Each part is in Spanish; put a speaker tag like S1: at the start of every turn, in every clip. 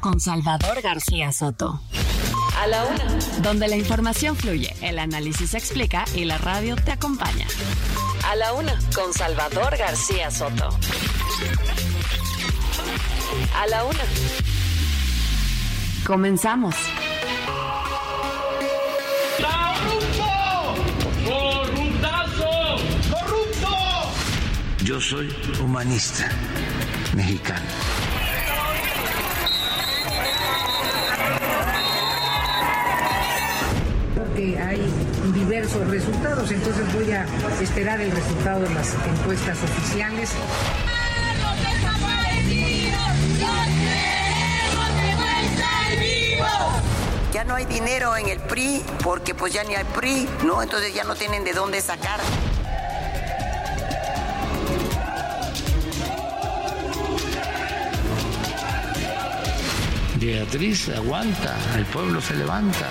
S1: con Salvador García Soto.
S2: A la una.
S1: Donde la información fluye, el análisis se explica y la radio te acompaña.
S2: A la una con Salvador García Soto. A la una.
S1: Comenzamos.
S3: ¡Corruptazo! ¡Corrupto!
S4: Yo soy humanista mexicano.
S5: Hay diversos resultados, entonces voy a esperar el resultado de las encuestas oficiales.
S6: Ya no hay dinero en el PRI porque pues ya ni hay PRI, ¿no? Entonces ya no tienen de dónde sacar.
S4: Beatriz aguanta, el pueblo se levanta.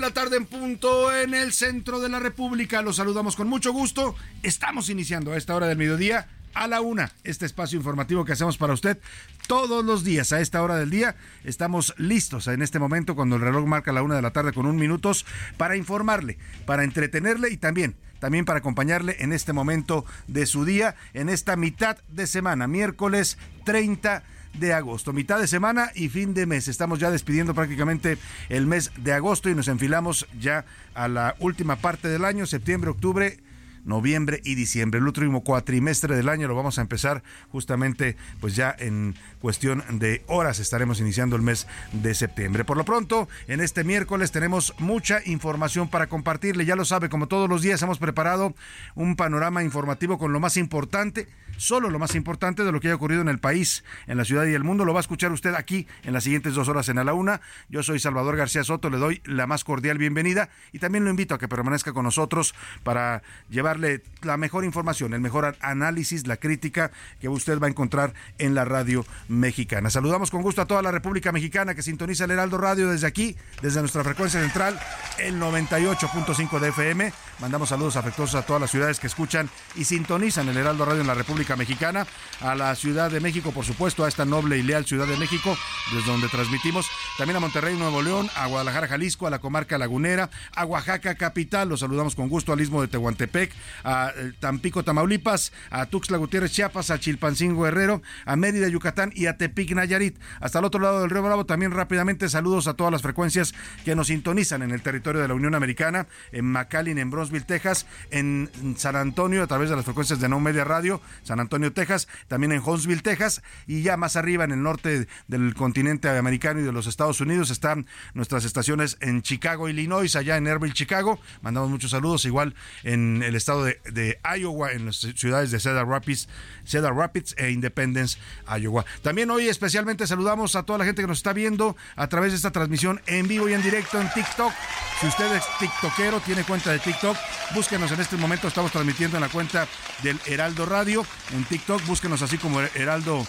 S7: La tarde en punto en el centro de la República. Los saludamos con mucho gusto. Estamos iniciando a esta hora del mediodía a la una, este espacio informativo que hacemos para usted todos los días a esta hora del día. Estamos listos en este momento cuando el reloj marca la una de la tarde con un minutos para informarle, para entretenerle y también también para acompañarle en este momento de su día, en esta mitad de semana, miércoles 30 de agosto, mitad de semana y fin de mes. Estamos ya despidiendo prácticamente el mes de agosto y nos enfilamos ya a la última parte del año, septiembre, octubre noviembre y diciembre. El último cuatrimestre del año lo vamos a empezar justamente pues ya en cuestión de horas estaremos iniciando el mes de septiembre. Por lo pronto, en este miércoles tenemos mucha información para compartirle. Ya lo sabe, como todos los días hemos preparado un panorama informativo con lo más importante solo lo más importante de lo que haya ocurrido en el país, en la ciudad y el mundo. Lo va a escuchar usted aquí en las siguientes dos horas en A la Una. Yo soy Salvador García Soto, le doy la más cordial bienvenida y también lo invito a que permanezca con nosotros para llevarle la mejor información, el mejor análisis, la crítica que usted va a encontrar en la radio mexicana. Saludamos con gusto a toda la República Mexicana que sintoniza el Heraldo Radio desde aquí, desde nuestra frecuencia central, el 98.5 de FM. Mandamos saludos afectuosos a todas las ciudades que escuchan y sintonizan el Heraldo Radio en la República Mexicana, a la Ciudad de México, por supuesto, a esta noble y leal Ciudad de México, desde donde transmitimos, también a Monterrey, Nuevo León, a Guadalajara, Jalisco, a la comarca lagunera, a Oaxaca, capital, los saludamos con gusto al istmo de Tehuantepec, a eh, Tampico, Tamaulipas, a Tuxtla Gutiérrez, Chiapas, a Chilpancingo Guerrero, a Mérida, Yucatán y a Tepic, Nayarit. Hasta el otro lado del Río Bravo, también rápidamente saludos a todas las frecuencias que nos sintonizan en el territorio de la Unión Americana, en McAllen, en Bronzeville, Texas, en San Antonio, a través de las frecuencias de No Media Radio, San Antonio, Texas, también en Huntsville, Texas, y ya más arriba en el norte del continente americano y de los Estados Unidos están nuestras estaciones en Chicago, Illinois, allá en Airville, Chicago. Mandamos muchos saludos, igual en el estado de, Iowa, en las ciudades de Cedar Rapids, Cedar Rapids e Independence, Iowa. También hoy especialmente saludamos a toda la gente que nos está viendo a través de esta transmisión en vivo y en directo en TikTok. Si usted es TikTokero, tiene cuenta de TikTok, búsquenos en este momento, estamos transmitiendo en la cuenta del Heraldo Radio en TikTok, búsquenos así como Heraldo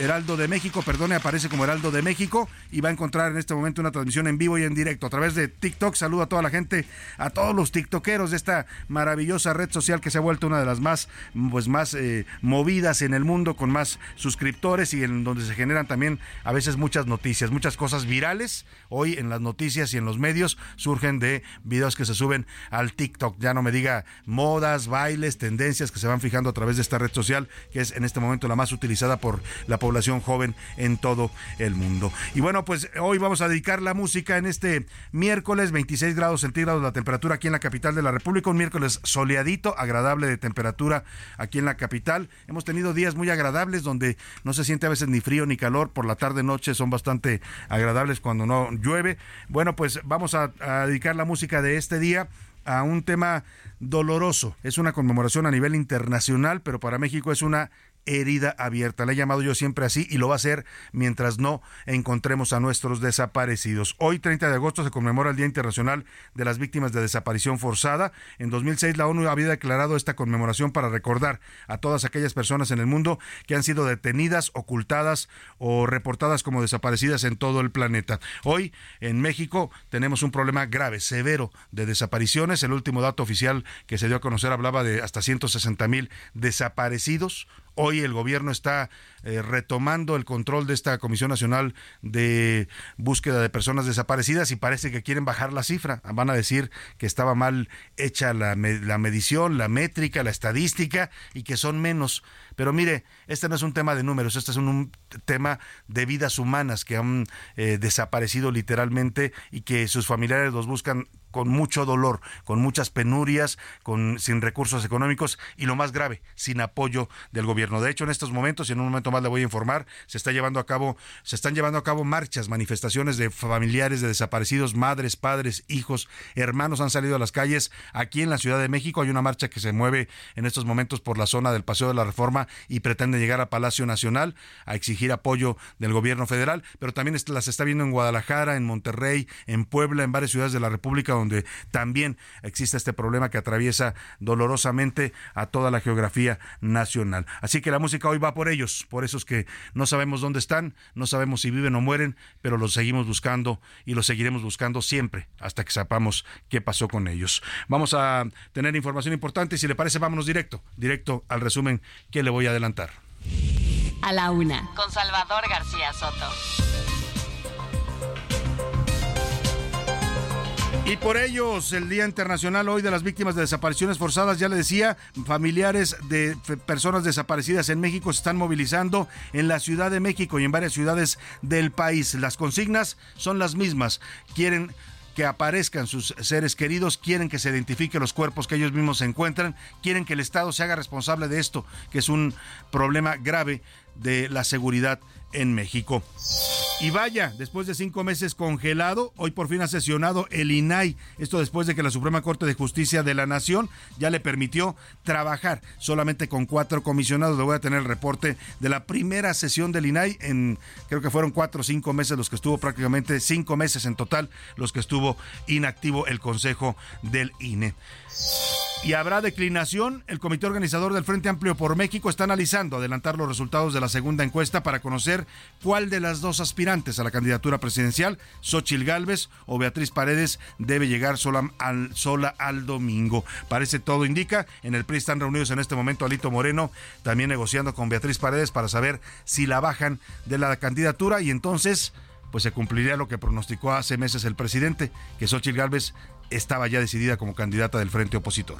S7: Heraldo de México, perdone, aparece como Heraldo de México y va a encontrar en este momento una transmisión en vivo y en directo a través de TikTok. Saludo a toda la gente, a todos los tiktokeros de esta maravillosa red social que se ha vuelto una de las más, pues, más eh, movidas en el mundo, con más suscriptores y en donde se generan también a veces muchas noticias, muchas cosas virales. Hoy en las noticias y en los medios surgen de videos que se suben al TikTok. Ya no me diga modas, bailes, tendencias que se van fijando a través de esta red social, que es en este momento la más utilizada por la la población joven en todo el mundo. Y bueno, pues hoy vamos a dedicar la música en este miércoles, 26 grados centígrados la temperatura aquí en la capital de la República, un miércoles soleadito, agradable de temperatura aquí en la capital. Hemos tenido días muy agradables donde no se siente a veces ni frío ni calor, por la tarde noche son bastante agradables cuando no llueve. Bueno, pues vamos a, a dedicar la música de este día a un tema doloroso. Es una conmemoración a nivel internacional, pero para México es una herida abierta. La he llamado yo siempre así y lo va a hacer mientras no encontremos a nuestros desaparecidos. Hoy, 30 de agosto, se conmemora el Día Internacional de las Víctimas de Desaparición Forzada. En 2006, la ONU había declarado esta conmemoración para recordar a todas aquellas personas en el mundo que han sido detenidas, ocultadas o reportadas como desaparecidas en todo el planeta. Hoy, en México, tenemos un problema grave, severo de desapariciones. El último dato oficial que se dio a conocer hablaba de hasta 160 mil desaparecidos Hoy el gobierno está eh, retomando el control de esta Comisión Nacional de Búsqueda de Personas Desaparecidas y parece que quieren bajar la cifra. Van a decir que estaba mal hecha la, la medición, la métrica, la estadística y que son menos. Pero mire, este no es un tema de números, este es un, tema de vidas humanas que han eh, desaparecido literalmente y que sus familiares los buscan con mucho dolor, con muchas penurias, con sin recursos económicos y lo más grave, sin apoyo del gobierno. De hecho, en estos momentos, y en un momento más le voy a informar, se está llevando a cabo, se están llevando a cabo marchas, manifestaciones de familiares de desaparecidos, madres, padres, hijos, hermanos han salido a las calles. Aquí en la Ciudad de México hay una marcha que se mueve en estos momentos por la zona del Paseo de la Reforma y pretende llegar a Palacio Nacional a exigir apoyo del gobierno federal, pero también las está viendo en Guadalajara, en Monterrey, en Puebla, en varias ciudades de la República donde también existe este problema que atraviesa dolorosamente a toda la geografía nacional. Así que la música hoy va por ellos, por esos que no sabemos dónde están, no sabemos si viven o mueren, pero los seguimos buscando y los seguiremos buscando siempre hasta que sepamos qué pasó con ellos. Vamos a tener información importante y si le parece vámonos directo, directo al resumen que le voy a adelantar.
S1: A la una, con Salvador García Soto.
S7: Y por ellos, el Día Internacional hoy de las Víctimas de Desapariciones Forzadas, ya le decía, familiares de personas desaparecidas en México se están movilizando en la Ciudad de México y en varias ciudades del país. Las consignas son las mismas. Quieren que aparezcan sus seres queridos, quieren que se identifiquen los cuerpos que ellos mismos se encuentran, quieren que el Estado se haga responsable de esto, que es un problema grave de la seguridad en México. Y vaya, después de cinco meses congelado, hoy por fin ha sesionado el INAI. Esto después de que la Suprema Corte de Justicia de la Nación ya le permitió trabajar solamente con cuatro comisionados. Le voy a tener el reporte de la primera sesión del INAI en, creo que fueron cuatro o cinco meses los que estuvo prácticamente, cinco meses en total los que estuvo inactivo el Consejo del INE y habrá declinación. El comité organizador del Frente Amplio por México está analizando adelantar los resultados de la segunda encuesta para conocer cuál de las dos aspirantes a la candidatura presidencial, Xochil Gálvez o Beatriz Paredes, debe llegar sola al, domingo. Parece todo indica. En el PRI están reunidos en este momento Alito Moreno, también negociando con Beatriz Paredes para saber si la bajan de la candidatura y entonces pues se cumpliría lo que pronosticó hace meses el presidente, que Xochitl Gálvez estaba ya decidida como candidata del frente opositor.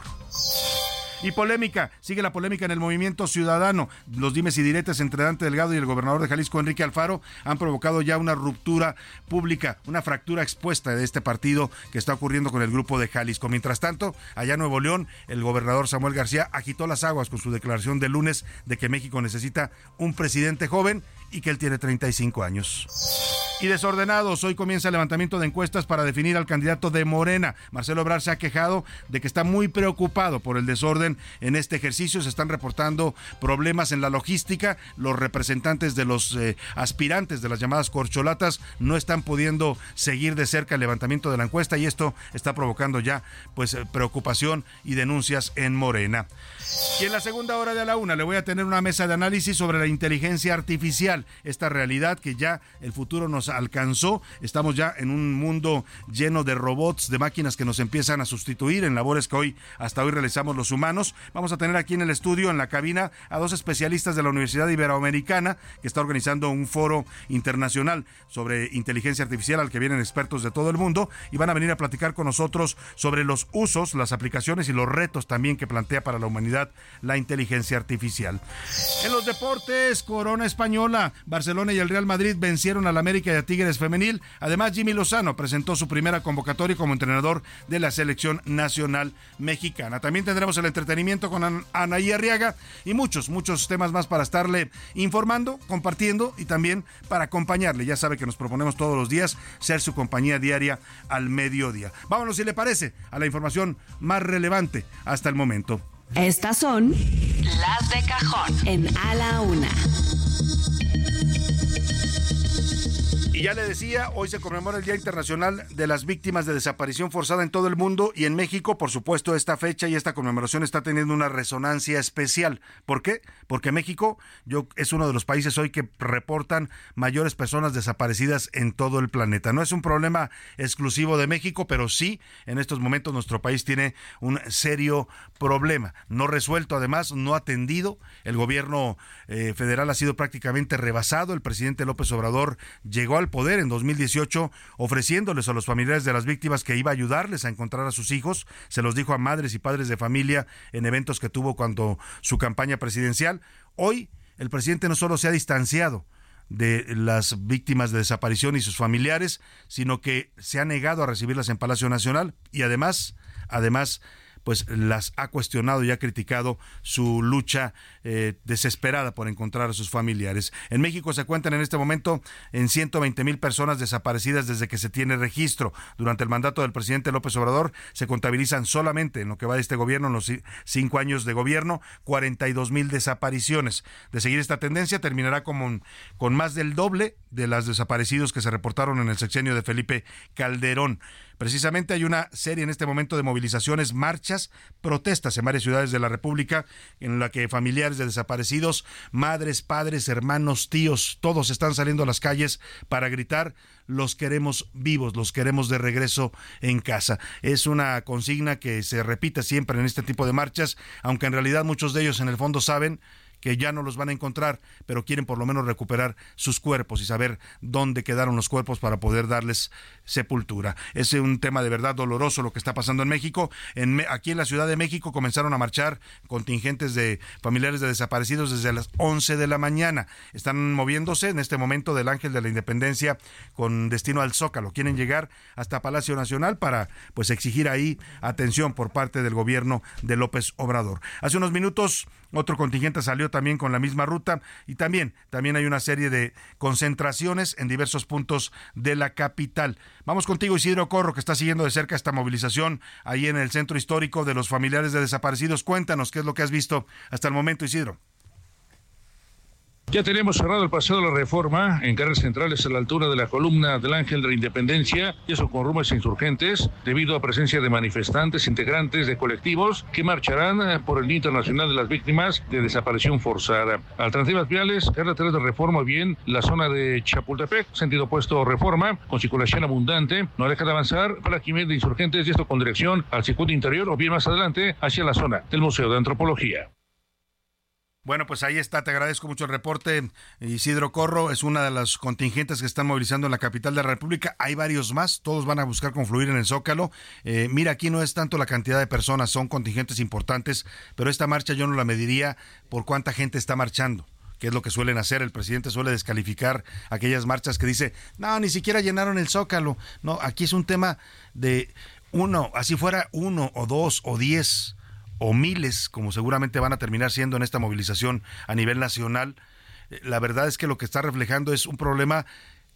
S7: Y polémica, sigue la polémica en el movimiento ciudadano. Los dimes y diretes entre Dante Delgado y el gobernador de Jalisco, Enrique Alfaro, han provocado ya una ruptura pública, una fractura expuesta de este partido que está ocurriendo con el grupo de Jalisco. Mientras tanto, allá en Nuevo León, el gobernador Samuel García agitó las aguas con su declaración de lunes de que México necesita un presidente joven y que él tiene 35 años y desordenados. Hoy comienza el levantamiento de encuestas para definir al candidato de Morena. Marcelo Obrar se ha quejado de que está muy preocupado por el desorden en este ejercicio. Se están reportando problemas en la logística. Los representantes de los eh, aspirantes de las llamadas corcholatas no están pudiendo seguir de cerca el levantamiento de la encuesta y esto está provocando ya pues eh, preocupación y denuncias en Morena. Y en la segunda hora de la una le voy a tener una mesa de análisis sobre la inteligencia artificial, esta realidad que ya el futuro nos alcanzó. Estamos ya en un mundo lleno de robots, de máquinas que nos empiezan a sustituir en labores que hoy hasta hoy realizamos los humanos. Vamos a tener aquí en el estudio, en la cabina, a dos especialistas de la Universidad Iberoamericana que está organizando un foro internacional sobre inteligencia artificial al que vienen expertos de todo el mundo y van a venir a platicar con nosotros sobre los usos, las aplicaciones y los retos también que plantea para la humanidad la inteligencia artificial. En los deportes, Corona Española, Barcelona y el Real Madrid vencieron al América a Tigres Femenil. Además, Jimmy Lozano presentó su primera convocatoria como entrenador de la selección nacional mexicana. También tendremos el entretenimiento con Anaí Arriaga y muchos, muchos temas más para estarle informando, compartiendo y también para acompañarle. Ya sabe que nos proponemos todos los días ser su compañía diaria al mediodía. Vámonos, si le parece, a la información más relevante hasta el momento.
S1: Estas son las de cajón en A la Una.
S7: Y ya le decía, hoy se conmemora el Día Internacional de las Víctimas de Desaparición Forzada en todo el mundo y en México, por supuesto, esta fecha y esta conmemoración está teniendo una resonancia especial. ¿Por qué? Porque México yo, es uno de los países hoy que reportan mayores personas desaparecidas en todo el planeta. No es un problema exclusivo de México, pero sí, en estos momentos nuestro país tiene un serio problema. No resuelto, además, no atendido. El gobierno eh, federal ha sido prácticamente rebasado. El presidente López Obrador llegó al poder en 2018 ofreciéndoles a los familiares de las víctimas que iba a ayudarles a encontrar a sus hijos. Se los dijo a madres y padres de familia en eventos que tuvo cuando su campaña presidencial. Hoy el presidente no solo se ha distanciado de las víctimas de desaparición y sus familiares, sino que se ha negado a recibirlas en Palacio Nacional y además, además pues las ha cuestionado y ha criticado su lucha eh, desesperada por encontrar a sus familiares. En México se cuentan en este momento en 120 mil personas desaparecidas desde que se tiene registro. Durante el mandato del presidente López Obrador se contabilizan solamente en lo que va de este gobierno, en los cinco años de gobierno, 42 mil desapariciones. De seguir esta tendencia, terminará con, con más del doble de las desaparecidos que se reportaron en el sexenio de Felipe Calderón. Precisamente hay una serie en este momento de movilizaciones, marchas, protestas en varias ciudades de la República en la que familiares de desaparecidos, madres, padres, hermanos, tíos, todos están saliendo a las calles para gritar los queremos vivos, los queremos de regreso en casa. Es una consigna que se repite siempre en este tipo de marchas, aunque en realidad muchos de ellos en el fondo saben que ya no los van a encontrar, pero quieren por lo menos recuperar sus cuerpos y saber dónde quedaron los cuerpos para poder darles sepultura. Es un tema de verdad doloroso lo que está pasando en México. En, aquí en la Ciudad de México comenzaron a marchar contingentes de familiares de desaparecidos desde las 11 de la mañana. Están moviéndose en este momento del Ángel de la Independencia con destino al Zócalo. Quieren llegar hasta Palacio Nacional para pues exigir ahí atención por parte del gobierno de López Obrador. Hace unos minutos otro contingente salió también con la misma ruta y también, también hay una serie de concentraciones en diversos puntos de la capital. Vamos contigo, Isidro Corro, que está siguiendo de cerca esta movilización ahí en el centro histórico de los familiares de desaparecidos. Cuéntanos qué es lo que has visto hasta el momento, Isidro.
S8: Ya tenemos cerrado el paseo de la reforma en carreras centrales a la altura de la columna del Ángel de la Independencia, y eso con rumores insurgentes, debido a presencia de manifestantes integrantes de colectivos que marcharán eh, por el Día Internacional de las Víctimas de Desaparición Forzada. Alternativas viales, R3 de reforma, bien la zona de Chapultepec, sentido opuesto reforma, con circulación abundante, no deja de avanzar para Jiménez de insurgentes y esto con dirección al circuito interior o bien más adelante hacia la zona del Museo de Antropología.
S7: Bueno, pues ahí está, te agradezco mucho el reporte. Isidro Corro es una de las contingentes que están movilizando en la capital de la República. Hay varios más, todos van a buscar confluir en el Zócalo. Eh, mira, aquí no es tanto la cantidad de personas, son contingentes importantes, pero esta marcha yo no la mediría por cuánta gente está marchando que es lo que suelen hacer. El presidente suele descalificar aquellas marchas que dice, no, ni siquiera llenaron el zócalo. No, aquí es un tema de uno, así fuera uno o dos o diez o miles, como seguramente van a terminar siendo en esta movilización a nivel nacional, eh, la verdad es que lo que está reflejando es un problema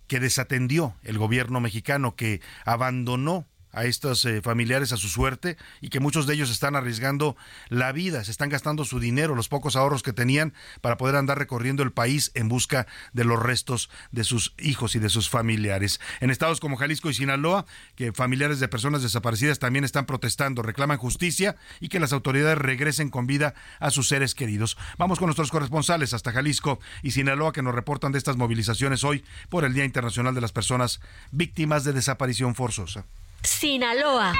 S7: que desatendió el gobierno mexicano, que abandonó a estos eh, familiares a su suerte y que muchos de ellos están arriesgando la vida, se están gastando su dinero, los pocos ahorros que tenían para poder andar recorriendo el país en busca de los restos de sus hijos y de sus familiares. En estados como Jalisco y Sinaloa, que familiares de personas desaparecidas también están protestando, reclaman justicia y que las autoridades regresen con vida a sus seres queridos. Vamos con nuestros corresponsales hasta Jalisco y Sinaloa que nos reportan de estas movilizaciones hoy por el Día Internacional de las Personas Víctimas de Desaparición Forzosa.
S1: Sinaloa.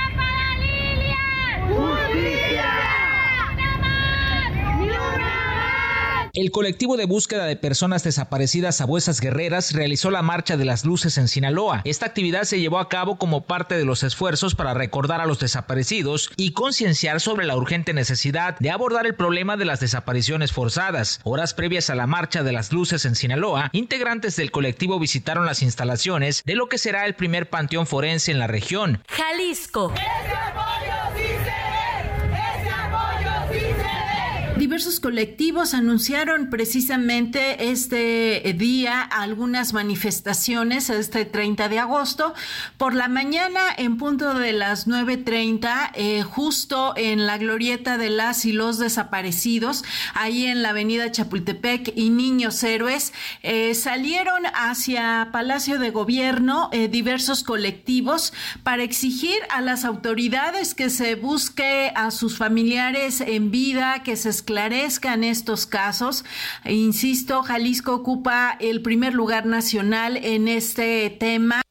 S9: El colectivo de búsqueda de personas desaparecidas Sabuesas Guerreras realizó la Marcha de las Luces en Sinaloa. Esta actividad se llevó a cabo como parte de los esfuerzos para recordar a los desaparecidos y concienciar sobre la urgente necesidad de abordar el problema de las desapariciones forzadas. Horas previas a la Marcha de las Luces en Sinaloa, integrantes del colectivo visitaron las instalaciones de lo que será el primer panteón forense en la región.
S1: Jalisco.
S10: Diversos colectivos anunciaron precisamente este día algunas manifestaciones, este 30 de agosto. Por la mañana, en punto de las 9.30, eh, justo en la glorieta de las y los desaparecidos, ahí en la avenida Chapultepec y Niños Héroes, eh, salieron hacia Palacio de Gobierno eh, diversos colectivos para exigir a las autoridades que se busque a sus familiares en vida, que se esclarezcan estos casos. Insisto, Jalisco ocupa el primer lugar nacional en este tema.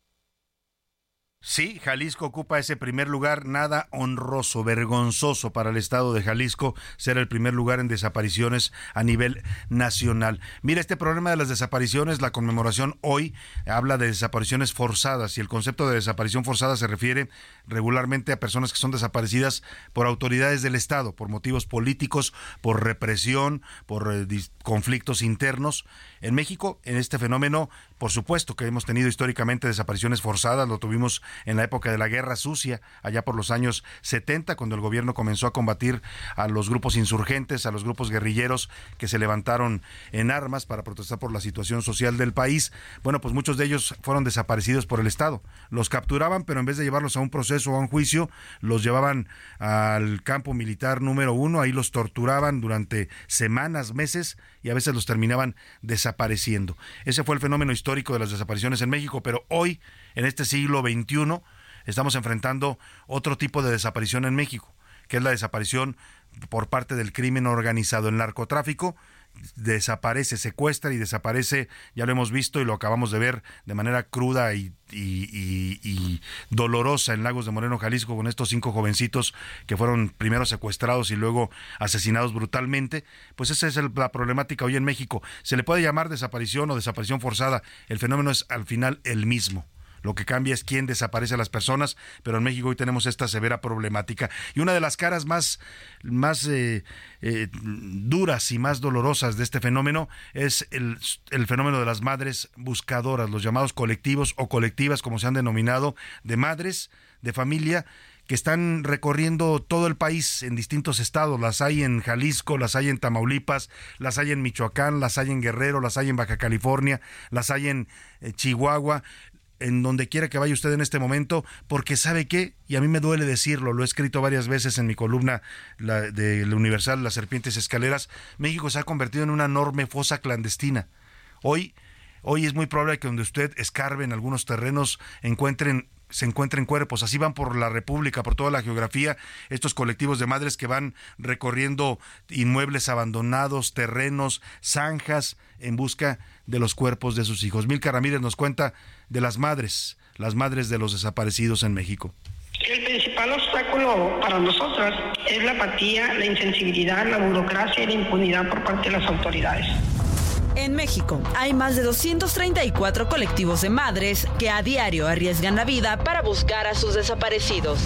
S7: Sí, Jalisco ocupa ese primer lugar, nada honroso, vergonzoso para el estado de Jalisco ser el primer lugar en desapariciones a nivel nacional. Mira, este problema de las desapariciones, la conmemoración hoy habla de desapariciones forzadas y el concepto de desaparición forzada se refiere regularmente a personas que son desaparecidas por autoridades del Estado, por motivos políticos, por represión, por eh, conflictos internos. En México, en este fenómeno, por supuesto que hemos tenido históricamente desapariciones forzadas, lo tuvimos en la época de la Guerra Sucia, allá por los años 70, cuando el gobierno comenzó a combatir a los grupos insurgentes, a los grupos guerrilleros que se levantaron en armas para protestar por la situación social del país. Bueno, pues muchos de ellos fueron desaparecidos por el Estado. Los capturaban, pero en vez de llevarlos a un proceso o a un juicio, los llevaban al campo militar número uno, ahí los torturaban durante semanas, meses y a veces los terminaban desapareciendo. Ese fue el fenómeno histórico de las desapariciones en México, pero hoy, en este siglo XXI, estamos enfrentando otro tipo de desaparición en México, que es la desaparición por parte del crimen organizado, el narcotráfico, desaparece, secuestra y desaparece, ya lo hemos visto y lo acabamos de ver de manera cruda y, dolorosa en Lagos de Moreno, Jalisco, con estos cinco jovencitos que fueron primero secuestrados y luego asesinados brutalmente, pues esa es la problemática hoy en México. Se le puede llamar desaparición o desaparición forzada, el fenómeno es al final el mismo. Lo que cambia es quién desaparece a las personas, pero en México hoy tenemos esta severa problemática. Y una de las caras más, más eh, eh, duras y más dolorosas de este fenómeno es el, el fenómeno de las madres buscadoras, los llamados colectivos o colectivas, como se han denominado, de madres, de familia, que están recorriendo todo el país en distintos estados. Las hay en Jalisco, las hay en Tamaulipas, las hay en Michoacán, las hay en Guerrero, las hay en Baja California, las hay en eh, Chihuahua en donde quiera que vaya usted en este momento, porque sabe qué, y a mí me duele decirlo, lo he escrito varias veces en mi columna la, de la Universal, Las Serpientes Escaleras, México se ha convertido en una enorme fosa clandestina. Hoy, hoy es muy probable que donde usted escarbe en algunos terrenos encuentren se encuentren cuerpos. Así van por la República, por toda la geografía, estos colectivos de madres que van recorriendo inmuebles abandonados, terrenos, zanjas, en busca de los cuerpos de sus hijos. Milka Ramírez nos cuenta de las madres, las madres de los desaparecidos en México.
S11: El principal obstáculo para nosotras es la apatía, la insensibilidad, la burocracia y la impunidad por parte de las autoridades.
S1: En México hay más de 234 colectivos de madres que a diario arriesgan la vida para buscar a sus desaparecidos.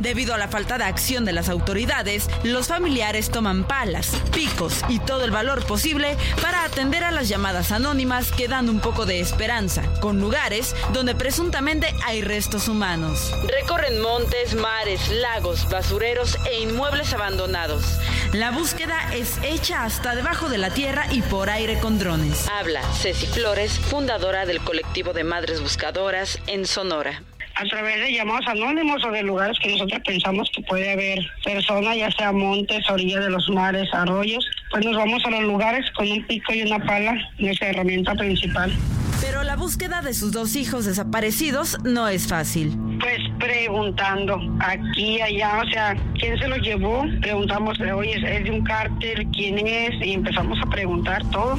S1: Debido a la falta de acción de las autoridades, los familiares toman palas, picos y todo el valor posible para atender a las llamadas anónimas que dan un poco de esperanza, con lugares donde presuntamente hay restos humanos. Recorren montes, mares, lagos, basureros e inmuebles abandonados. La búsqueda es hecha hasta debajo de la tierra y por aire con drones. Habla Ceci Flores, fundadora del colectivo de Madres Buscadoras en Sonora
S11: a través de llamados anónimos o de lugares que nosotros pensamos que puede haber personas, ya sea montes, orillas de los mares, arroyos, pues nos vamos a los lugares con un pico y una pala, nuestra herramienta principal.
S1: Pero la búsqueda de sus dos hijos desaparecidos no es fácil.
S11: Pues preguntando aquí, allá, o sea, ¿quién se los llevó? Preguntamos, oye, ¿es de un cártel? ¿Quién es? Y empezamos a preguntar todo.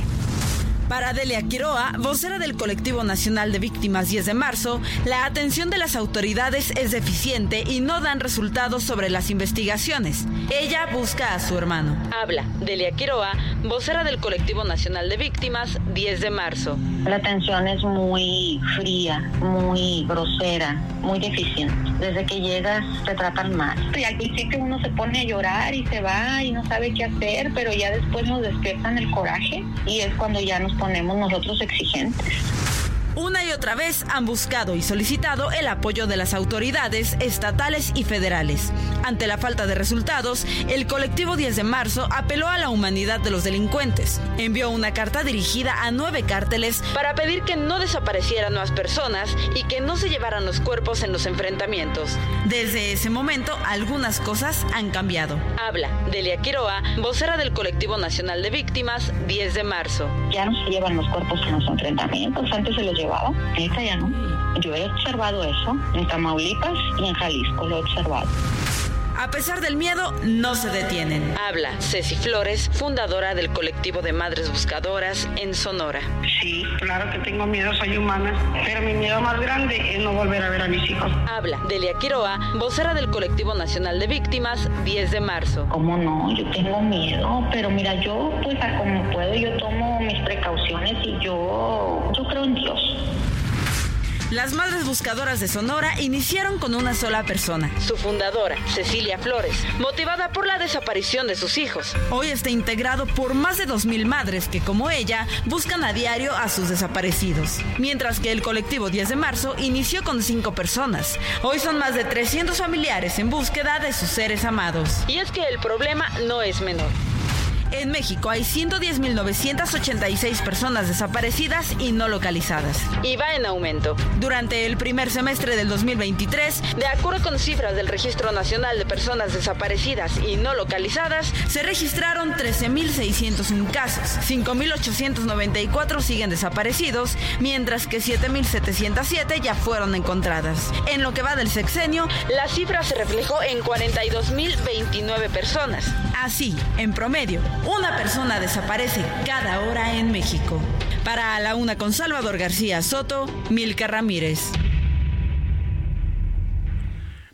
S1: Para Delia Quiroa, vocera del Colectivo Nacional de Víctimas 10 de marzo, la atención de las autoridades es deficiente y no dan resultados sobre las investigaciones. Ella busca a su hermano. Habla Delia Quiroa, vocera del Colectivo Nacional de Víctimas 10 de marzo.
S12: La atención es muy fría, muy grosera, muy deficiente. Desde que llegas te tratan mal. Y al principio uno se pone a llorar y se va y no sabe qué hacer, pero ya después nos despiertan el coraje y es cuando ya nos ponemos nosotros exigentes.
S1: Una y otra vez han buscado y solicitado el apoyo de las autoridades estatales y federales. Ante la falta de resultados, el colectivo 10 de marzo apeló a la humanidad de los delincuentes. Envió una carta dirigida a nueve cárteles para pedir que no desaparecieran más personas y que no se llevaran los cuerpos en los enfrentamientos. Desde ese momento, algunas cosas han cambiado. Habla Delia Quiroa, vocera del colectivo nacional de víctimas 10 de marzo.
S12: Ya no se llevan los cuerpos en los enfrentamientos, antes se los llevaba, no. Yo he observado eso en Tamaulipas y en Jalisco, lo he observado.
S1: A pesar del miedo, no se detienen. Habla Ceci Flores, fundadora del colectivo de Madres Buscadoras en Sonora.
S11: Sí, claro que tengo miedo, soy humana, pero mi miedo más grande es no volver a ver a mis hijos.
S1: Habla Delia Quiroa, vocera del colectivo nacional de víctimas 10 de marzo.
S12: ¿Cómo no? Yo tengo miedo, pero mira, yo pues a como puedo, yo tomo mis precauciones y yo, yo creo en Dios.
S1: Las Madres Buscadoras de Sonora iniciaron con una sola persona, su fundadora, Cecilia Flores, motivada por la desaparición de sus hijos. Hoy está integrado por más de 2.000 madres que, como ella, buscan a diario a sus desaparecidos. Mientras que el colectivo 10 de marzo inició con cinco personas. Hoy son más de 300 familiares en búsqueda de sus seres amados. Y es que el problema no es menor. En México hay 110.986 personas desaparecidas y no localizadas. Y va en aumento. Durante el primer semestre del 2023, de acuerdo con cifras del Registro Nacional de Personas Desaparecidas y No Localizadas, se registraron 13.601 casos. 5.894 siguen desaparecidos, mientras que 7.707 ya fueron encontradas. En lo que va del sexenio, la cifra se reflejó en 42.029 personas. Así, en promedio, una persona desaparece cada hora en México. Para la una con Salvador García Soto, Milka Ramírez.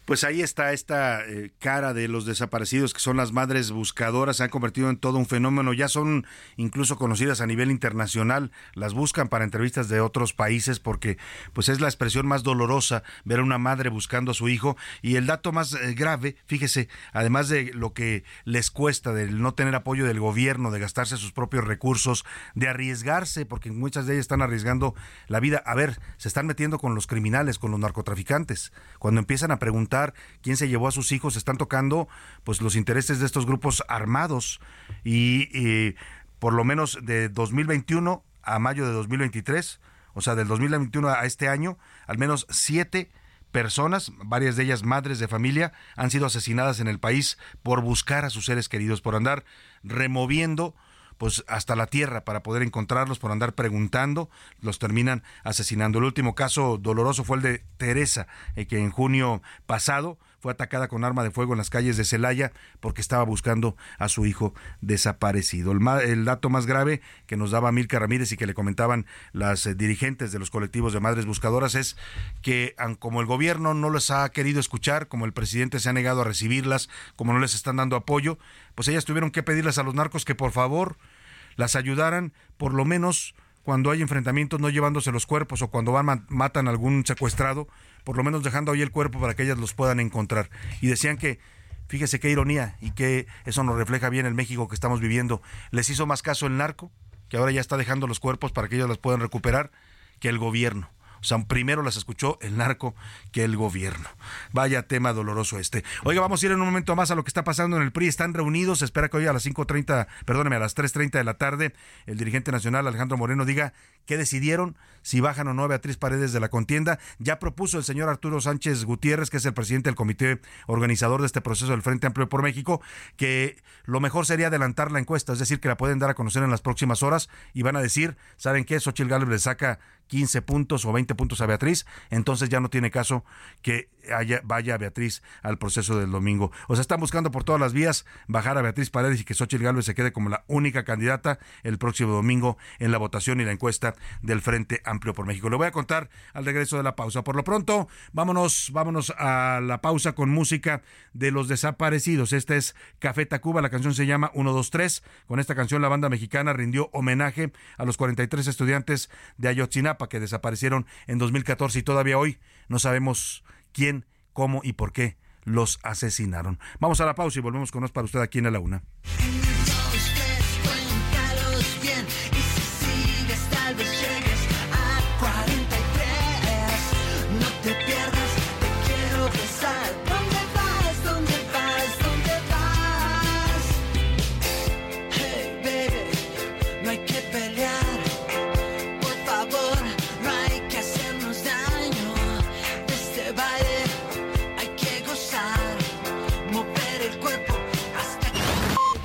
S7: Pues ahí está esta eh, cara de los desaparecidos que son las madres buscadoras, se han convertido en todo un fenómeno, ya son incluso conocidas a nivel internacional, las buscan para entrevistas de otros países porque pues es la expresión más dolorosa ver a una madre buscando a su hijo y el dato más eh, grave, fíjese, además de lo que les cuesta de no tener apoyo del gobierno, de gastarse sus propios recursos, de arriesgarse, porque muchas de ellas están arriesgando la vida, a ver, se están metiendo con los criminales, con los narcotraficantes, cuando empiezan a preguntar quién se llevó a sus hijos, están tocando pues los intereses de estos grupos armados. Y, por lo menos de 2021 a mayo de 2023, o sea, del 2021 a este año, al menos siete personas, varias de ellas madres de familia, han sido asesinadas en el país por buscar a sus seres queridos, por andar removiendo pues hasta la tierra para poder encontrarlos por andar preguntando, los terminan asesinando. El último caso doloroso fue el de Teresa, eh, que en junio pasado fue atacada con arma de fuego en las calles de Celaya porque estaba buscando a su hijo desaparecido. El, el dato más grave que nos daba Milka Ramírez y que le comentaban las eh, dirigentes de los colectivos de madres buscadoras es que como el gobierno no les ha querido escuchar, como el presidente se ha negado a recibirlas, como no les están dando apoyo, pues ellas tuvieron que pedirles a los narcos que por favor las ayudaran por lo menos cuando hay enfrentamientos no llevándose los cuerpos o cuando van matan a algún secuestrado, por lo menos dejando ahí el cuerpo para que ellas los puedan encontrar. Y decían que fíjese qué ironía y que eso nos refleja bien el México que estamos viviendo. Les hizo más caso el narco, que ahora ya está dejando los cuerpos para que ellos los puedan recuperar, que el gobierno. O sea, primero las escuchó el narco que el gobierno. Vaya tema doloroso este. Oiga, vamos a ir en un momento más a lo que está pasando en el PRI. Están reunidos. espera que hoy a las 5.30, perdóneme, a las 3.30 de la tarde, el dirigente nacional Alejandro Moreno diga ¿Qué decidieron? Si bajan o no a Beatriz Paredes de la contienda. Ya propuso el señor Arturo Sánchez Gutiérrez, que es el presidente del comité organizador de este proceso del Frente Amplio por México, que lo mejor sería adelantar la encuesta, es decir, que la pueden dar a conocer en las próximas horas y van a decir, ¿saben qué? Xochitl Gálvez le saca 15 puntos o 20 puntos a Beatriz, entonces ya no tiene caso que vaya Beatriz al proceso del domingo. O sea, están buscando por todas las vías bajar a Beatriz Paredes y que Xochitl Gálvez se quede como la única candidata el próximo domingo en la votación y la encuesta del Frente Amplio por México. Le voy a contar al regreso de la pausa. Por lo pronto, vámonos, vámonos a la pausa con música de los desaparecidos. Esta es Café Tacuba, la canción se llama 123. Con esta canción la banda mexicana rindió homenaje a los 43 estudiantes de Ayotzinapa que desaparecieron en 2014 y todavía hoy no sabemos quién, cómo y por qué los asesinaron. Vamos a la pausa y volvemos con nos para usted aquí en la una.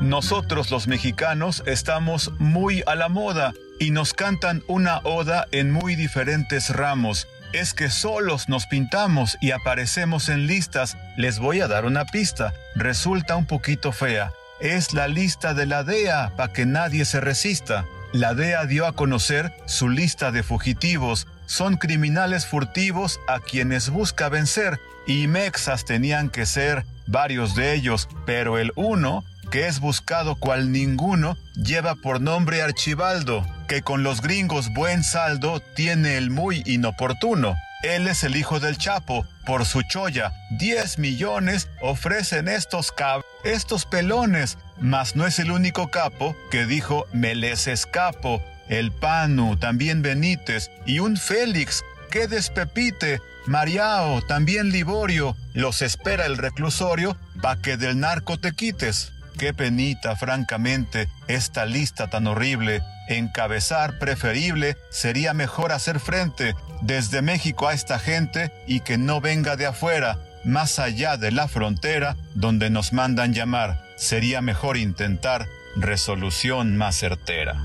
S13: Nosotros los mexicanos estamos muy a la moda y nos cantan una oda en muy diferentes ramos. Es que solos nos pintamos y aparecemos en listas. Les voy a dar una pista. Resulta un poquito fea. Es la lista de la DEA para que nadie se resista. La DEA dio a conocer su lista de fugitivos. Son criminales furtivos a quienes busca vencer y mexas tenían que ser varios de ellos, pero el uno que es buscado cual ninguno, lleva por nombre Archibaldo, que con los gringos buen saldo tiene el muy inoportuno. Él es el hijo del Chapo, por su choya, 10 millones ofrecen estos cab, estos pelones, mas no es el único capo que dijo me les escapo, el Panu, también Benítez, y un Félix, que despepite, Mariao, también Liborio, los espera el reclusorio pa' que del narco te quites. Qué penita, francamente, esta lista tan horrible. Encabezar preferible sería mejor hacer frente desde México a esta gente y que no venga de afuera, más allá de la frontera donde nos mandan llamar. Sería mejor intentar resolución más certera.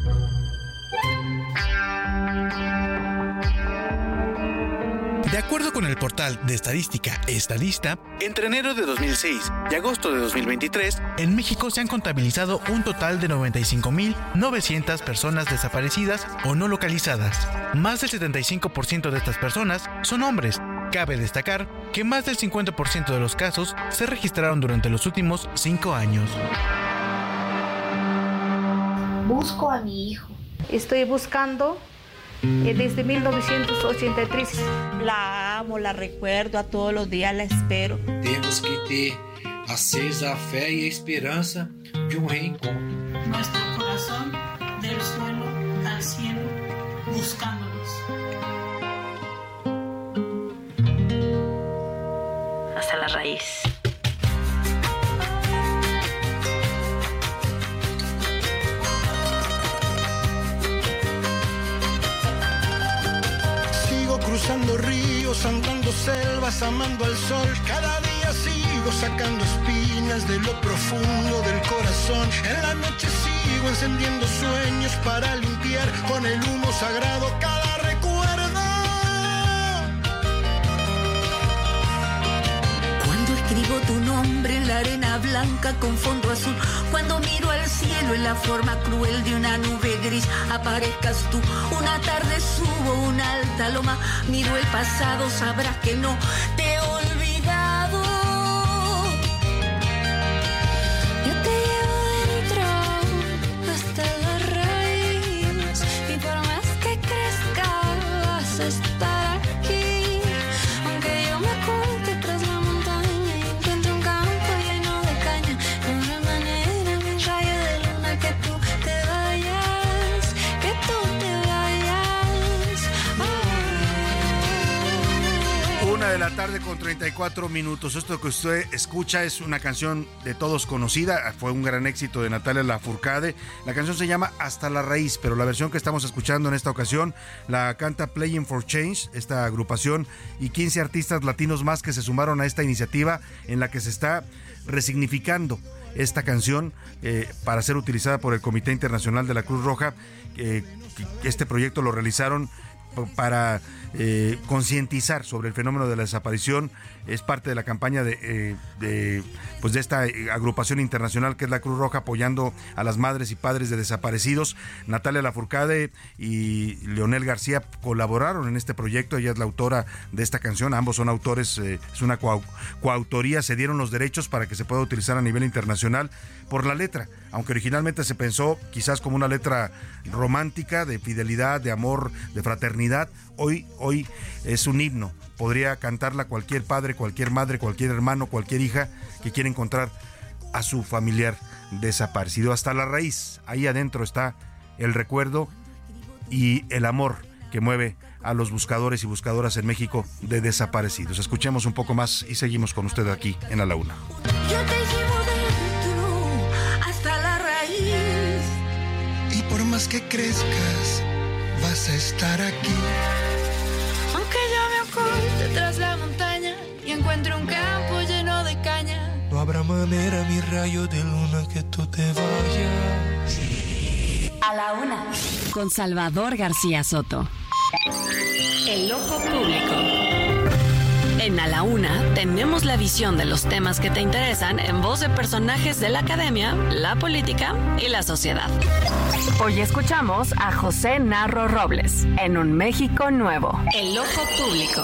S14: De acuerdo con el portal de estadística Estadista, entre enero de 2006 y agosto de 2023, en México se han contabilizado un total de 95.900 personas desaparecidas o no localizadas. Más del 75% de estas personas son hombres. Cabe destacar que más del 50% de los casos se registraron durante los últimos cinco años.
S15: Busco a mi hijo. Estoy buscando eh, desde 1983.
S16: La amo, la recuerdo, a todos los días la espero.
S17: Temos que ter acesa a fé y a esperanza de un reencontro.
S18: Nuestro corazón del suelo al cielo buscándonos.
S16: Hasta la raíz.
S19: Cruzando ríos, andando selvas, amando al sol. Cada día sigo sacando espinas de lo profundo del corazón. En la noche sigo encendiendo sueños para limpiar con el humo sagrado cada recuerdo.
S20: Cuando escribo tu nombre
S21: arena blanca con fondo azul. Cuando miro al cielo en la forma cruel de una nube gris, aparezcas tú. Una tarde subo una alta loma, miro el pasado, sabrás que no
S7: tarde con 34 minutos. Esto que usted escucha es una canción de todos conocida. Fue un gran éxito de Natalia Lafourcade. La canción se llama Hasta la Raíz, pero la versión que estamos escuchando en esta ocasión la canta Playing for Change, esta agrupación, y 15 artistas latinos más que se sumaron a esta iniciativa en la que se está resignificando esta canción eh, para ser utilizada por el Comité Internacional de la Cruz Roja. Eh, este proyecto lo realizaron para eh, concientizar sobre el fenómeno de la desaparición. Es parte de la campaña de, eh, pues de esta eh, agrupación internacional que es la Cruz Roja apoyando a las madres y padres de desaparecidos. Natalia Lafourcade y Leonel García colaboraron en este proyecto. Ella es la autora de esta canción. Ambos son autores, es una coau- coautoría. Se dieron los derechos para que se pueda utilizar a nivel internacional por la letra, aunque originalmente se pensó quizás como una letra romántica, de fidelidad, de amor, de fraternidad, hoy, hoy es un himno. Podría cantarla cualquier padre, cualquier madre, cualquier hermano, cualquier hija que quiera encontrar a su familiar desaparecido. Hasta la raíz, ahí adentro está el recuerdo y el amor que mueve a los buscadores y buscadoras en México de desaparecidos. Escuchemos un poco más y seguimos con usted aquí en A la Una.
S21: Yo te llevo dentro hasta la raíz.
S19: Y por más que crezcas, vas a estar aquí.
S21: Aunque yo me oculte tras la montaña y encuentre un campo lleno de caña.
S19: No habrá manera, mi rayo de luna, que tú te vayas.
S22: A la una. Con Salvador García Soto. El ojo público. En A la Una tenemos la visión de los temas que te interesan en voz de personajes de la academia, la política y la sociedad. Hoy escuchamos a José Narro Robles en Un México Nuevo. El ojo público.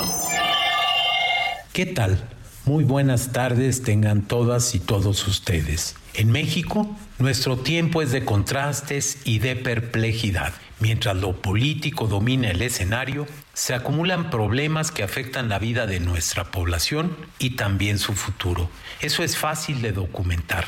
S23: ¿Qué tal? Muy buenas tardes tengan todas y todos ustedes. En México, nuestro tiempo es de contrastes y de perplejidad. Mientras lo político domina el escenario, se acumulan problemas que afectan la vida de nuestra población y también su futuro. Eso es fácil de documentar.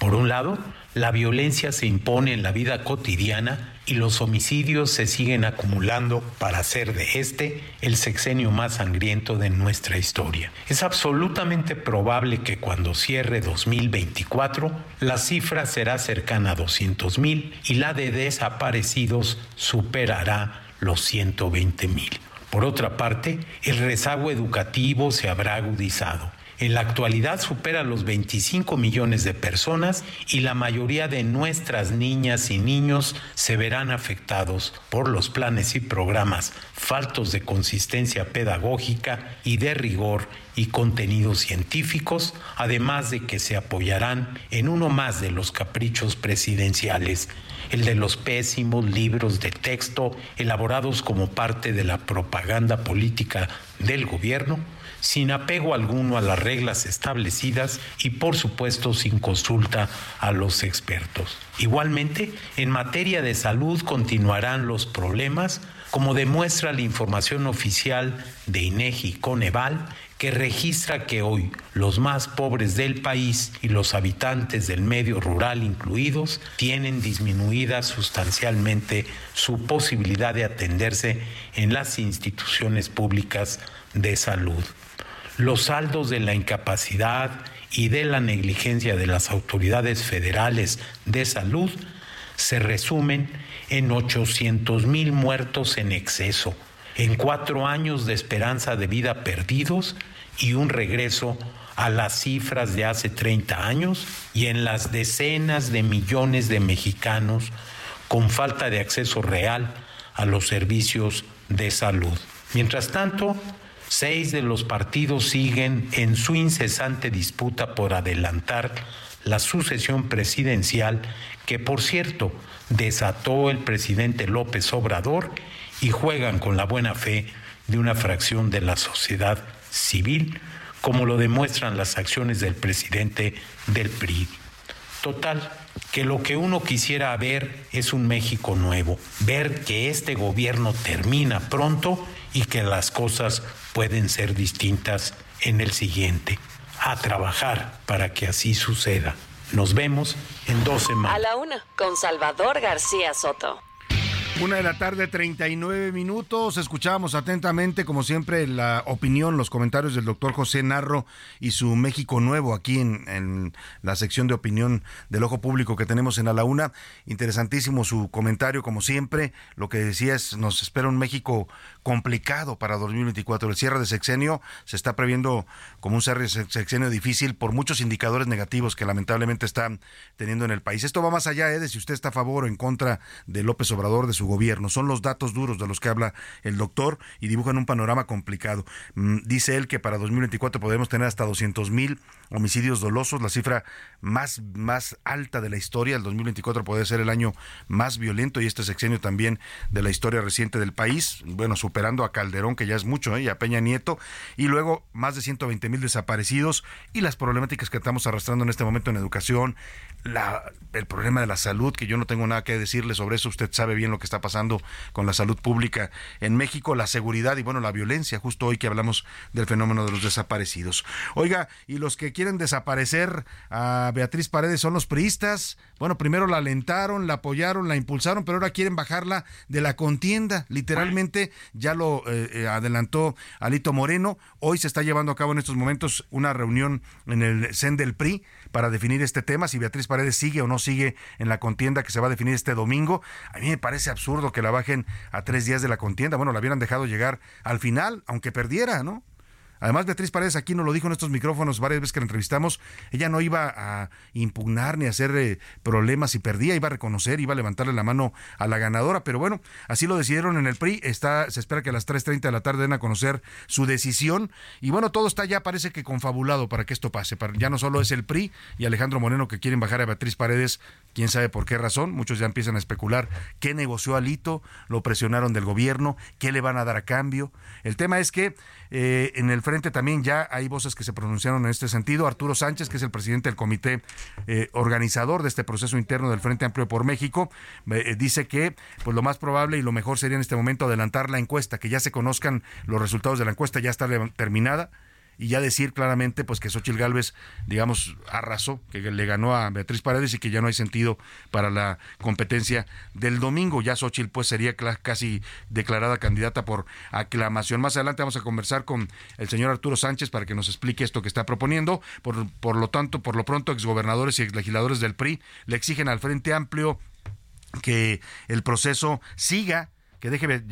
S23: Por un lado, la violencia se impone en la vida cotidiana y los homicidios se siguen acumulando para hacer de este el sexenio más sangriento de nuestra historia. Es absolutamente probable que cuando cierre 2024 la cifra será cercana a 200 mil y la de desaparecidos superará los 120 mil. Por otra parte, el rezago educativo se habrá agudizado. En la actualidad supera los 25 millones de personas y la mayoría de nuestras niñas y niños se verán afectados por los planes y programas faltos de consistencia pedagógica y de rigor y contenidos científicos, además de que se apoyarán en uno más de los caprichos presidenciales, el de los pésimos libros de texto elaborados como parte de la propaganda política del gobierno, sin apego alguno a las reglas establecidas y por supuesto sin consulta a los expertos. Igualmente, en materia de salud continuarán los problemas, como demuestra la información oficial de INEGI Coneval, que registra que hoy los más pobres del país y los habitantes del medio rural incluidos tienen disminuida sustancialmente su posibilidad de atenderse en las instituciones públicas de salud. Los saldos de la incapacidad y de la negligencia de las autoridades federales de salud se resumen en 800 mil muertos en exceso, en cuatro años de esperanza de vida perdidos y un regreso a las cifras de hace 30 años y en las decenas de millones de mexicanos con falta de acceso real a los servicios de salud. Mientras tanto, Seis de los partidos siguen en su incesante disputa por adelantar la sucesión presidencial que, por cierto, desató el presidente López Obrador y juegan con la buena fe de una fracción de la sociedad civil, como lo demuestran las acciones del presidente del PRI. Total, que lo que uno quisiera ver es un México nuevo, ver que este gobierno termina pronto y que las cosas pueden ser distintas en el siguiente. A trabajar para que así suceda. Nos vemos en dos semanas.
S24: A la una, con Salvador García Soto.
S7: Una de la tarde, 39 minutos. Escuchábamos atentamente, como siempre, la opinión, los comentarios del doctor José Narro y su México Nuevo aquí en, en, la sección de opinión del Ojo Público que tenemos en A la Una. Interesantísimo su comentario, como siempre. Lo que decía es, nos espera un México complicado para 2024. El cierre de sexenio se está previendo como un cierre de sexenio difícil por muchos indicadores negativos que lamentablemente están teniendo en el país. Esto va más allá ¿eh? de si usted está a favor o en contra de López Obrador, de su gobierno. Son los datos duros de los que habla el doctor y dibujan un panorama complicado. Mm, dice él que para 2024 podemos tener hasta 200 mil homicidios dolosos, la cifra más, más alta de la historia. El 2024 puede ser el año más violento y este sexenio también de la historia reciente del país. Bueno, superando a Calderón, que ya es mucho, ¿eh? y a Peña Nieto. Y luego más de 120 mil desaparecidos y las problemáticas que estamos arrastrando en este momento en educación, la, el problema de la salud, que yo no tengo nada que decirle sobre eso, usted sabe bien lo que está pasando con la salud pública en México, la seguridad y bueno, la violencia, justo hoy que hablamos del fenómeno de los desaparecidos. Oiga, y los que quieren desaparecer a Beatriz Paredes son los priistas. Bueno, primero la alentaron, la apoyaron, la impulsaron, pero ahora quieren bajarla de la contienda. Literalmente, ya lo eh, eh, adelantó Alito Moreno. Hoy se está llevando a cabo en estos momentos una reunión en el CEN del PRI para definir este tema, si Beatriz Paredes sigue o no sigue en la contienda que se va a definir este domingo. A mí me parece absurdo que la bajen a tres días de la contienda. Bueno, la hubieran dejado llegar al final, aunque perdiera, ¿no? Además, Beatriz Paredes aquí nos lo dijo en estos micrófonos varias veces que la entrevistamos, ella no iba a impugnar ni a hacer eh, problemas si perdía, iba a reconocer, iba a levantarle la mano a la ganadora, pero bueno, así lo decidieron en el PRI, está, se espera que a las 3.30 de la tarde den a conocer su decisión. Y bueno, todo está ya parece que confabulado para que esto pase, ya no solo es el PRI y Alejandro Moreno que quieren bajar a Beatriz Paredes, quién sabe por qué razón, muchos ya empiezan a especular qué negoció Alito, lo presionaron del gobierno, qué le van a dar a cambio. El tema es que eh, en el frente también ya hay voces que se pronunciaron en este sentido. Arturo Sánchez, que es el presidente del comité eh, organizador de este proceso interno del Frente Amplio por México, eh, dice que pues lo más probable y lo mejor sería en este momento adelantar la encuesta, que ya se conozcan los resultados de la encuesta, ya está terminada y ya decir claramente pues que Xochitl Gálvez, digamos, arrasó, que le ganó a Beatriz Paredes y que ya no hay sentido para la competencia del domingo. Ya Xochitl pues sería casi declarada candidata por aclamación. Más adelante vamos a conversar con el señor Arturo Sánchez para que nos explique esto que está proponiendo. Por, por lo tanto, por lo pronto, exgobernadores y exlegisladores del PRI le exigen al Frente Amplio que el proceso siga que deje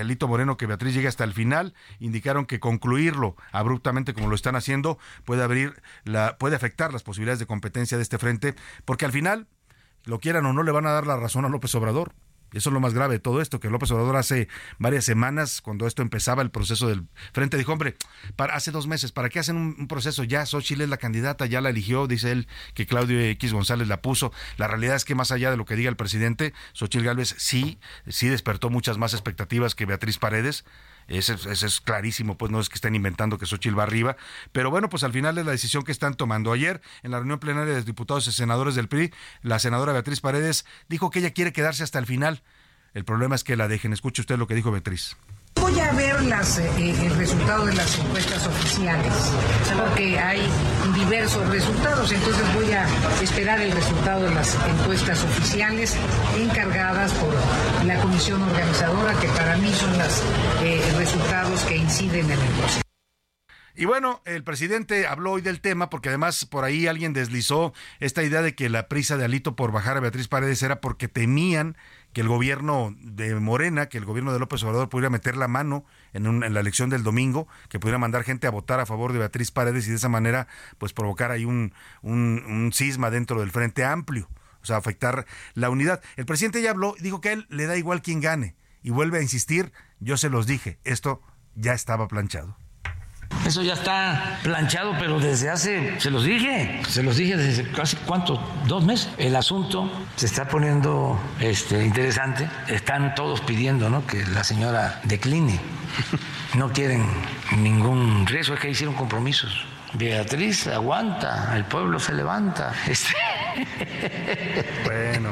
S7: Alito Moreno que Beatriz llegue hasta el final, indicaron que concluirlo abruptamente como lo están haciendo puede abrir la puede afectar las posibilidades de competencia de este frente, porque al final lo quieran o no le van a dar la razón a López Obrador. Eso es lo más grave de todo esto, que López Obrador hace varias semanas, cuando esto empezaba el proceso del frente, dijo, hombre, para, hace dos meses, ¿para qué hacen un, proceso? Ya Xochitl es la candidata, ya la eligió, dice él, que Claudio X González la puso. La realidad es que más allá de lo que diga el presidente, Xochitl Gálvez sí, sí despertó muchas más expectativas que Beatriz Paredes. Ese, es clarísimo, pues no es que estén inventando que Xochitl va arriba. Pero bueno, pues al final es la decisión que están tomando. Ayer, en la reunión plenaria de diputados y senadores del PRI, la senadora Beatriz Paredes dijo que ella quiere quedarse hasta el final. El problema es que la dejen. Escuche usted lo que dijo Beatriz.
S25: Voy a ver las, eh, el resultado de las encuestas oficiales, porque hay diversos resultados, entonces voy a esperar el resultado de las encuestas oficiales encargadas por la comisión organizadora, que para mí son los eh, resultados que inciden en el proceso.
S7: Y bueno, el presidente habló hoy del tema porque además por ahí alguien deslizó esta idea de que la prisa de Alito por bajar a Beatriz Paredes era porque temían que el gobierno de Morena, que el gobierno de López Obrador pudiera meter la mano en, la elección del domingo, que pudiera mandar gente a votar a favor de Beatriz Paredes y de esa manera pues provocar ahí un, un, un cisma dentro del Frente Amplio, o sea, afectar la unidad. El presidente ya habló, dijo que a él le da igual quién gane y vuelve a insistir, yo se los dije, esto ya estaba planchado.
S17: Eso ya está planchado, pero desde hace, se los dije, se los dije desde casi cuánto, dos meses. El asunto se está poniendo este, interesante. Están todos pidiendo ¿no? que la señora decline. No quieren ningún riesgo, es que hicieron compromisos. Beatriz aguanta, el pueblo se levanta. Este...
S7: Bueno.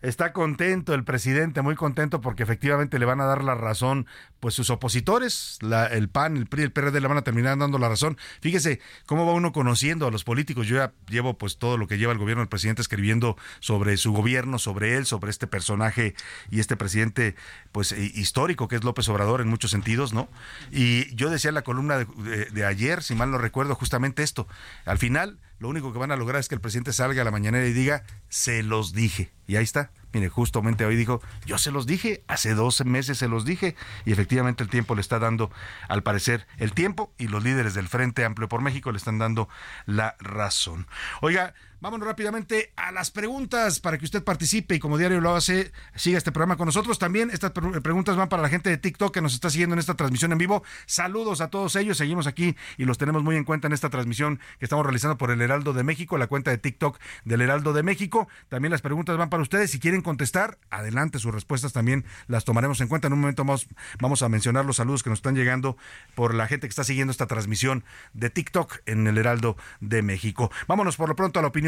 S7: Está contento el presidente, muy contento porque efectivamente le van a dar la razón, pues sus opositores, la, el PAN, el PRI, el PRD le van a terminar dando la razón. Fíjese cómo va uno conociendo a los políticos. Yo ya llevo pues todo lo que lleva el gobierno del presidente escribiendo sobre su gobierno, sobre él, sobre este personaje y este presidente pues histórico que es López Obrador en muchos sentidos, ¿no? Y yo decía en la columna de, de, de ayer, si mal no recuerdo, justamente esto. Al final lo único que van a lograr es que el presidente salga a la mañanera y diga, se los dije. Y ahí está. Mire, justamente hoy dijo, yo se los dije, hace 12 meses se los dije. Y efectivamente el tiempo le está dando, al parecer, el tiempo y los líderes del Frente Amplio por México le están dando la razón. Oiga, Vámonos rápidamente a las preguntas para que usted participe y como diario lo hace, siga este programa con nosotros. También estas preguntas van para la gente de TikTok que nos está siguiendo en esta transmisión en vivo. Saludos a todos ellos. Seguimos aquí y los tenemos muy en cuenta en esta transmisión que estamos realizando por el Heraldo de México, la cuenta de TikTok del Heraldo de México. También las preguntas van para ustedes. Si quieren contestar, adelante, sus respuestas también las tomaremos en cuenta. En un momento vamos, vamos a mencionar los saludos que nos están llegando por la gente que está siguiendo esta transmisión de TikTok en el Heraldo de México. Vámonos por lo pronto a la opinión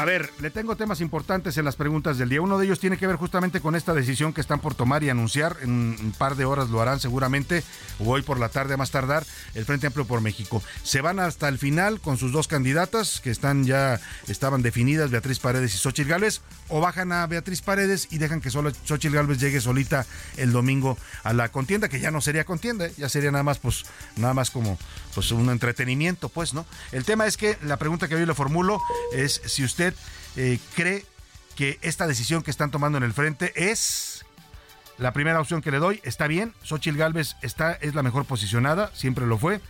S7: A ver, le tengo temas importantes en las preguntas del día. Uno de ellos tiene que ver justamente con esta decisión que están por tomar y anunciar. En un par de horas lo harán seguramente, o hoy por la tarde a más tardar, el Frente Amplio por México. Se van hasta el final con sus dos candidatas que están ya, estaban definidas, Beatriz Paredes y Xochitl Gálvez, o bajan a Beatriz Paredes y dejan que solo Xochitl Gálvez llegue solita el domingo a la contienda, que ya no sería contienda, ¿eh? ya sería nada más, pues, nada más como pues un entretenimiento, pues, ¿no? El tema es que la pregunta que hoy le formulo es si usted eh, cree que esta decisión que están tomando en el frente es la primera opción que le doy. Está bien, Xochitl Galvez está, es la mejor posicionada, siempre lo fue.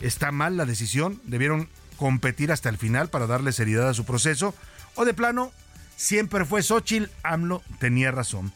S7: Está mal la decisión, debieron competir hasta el final para darle seriedad a su proceso. O de plano, siempre fue Xochitl, AMLO tenía razón.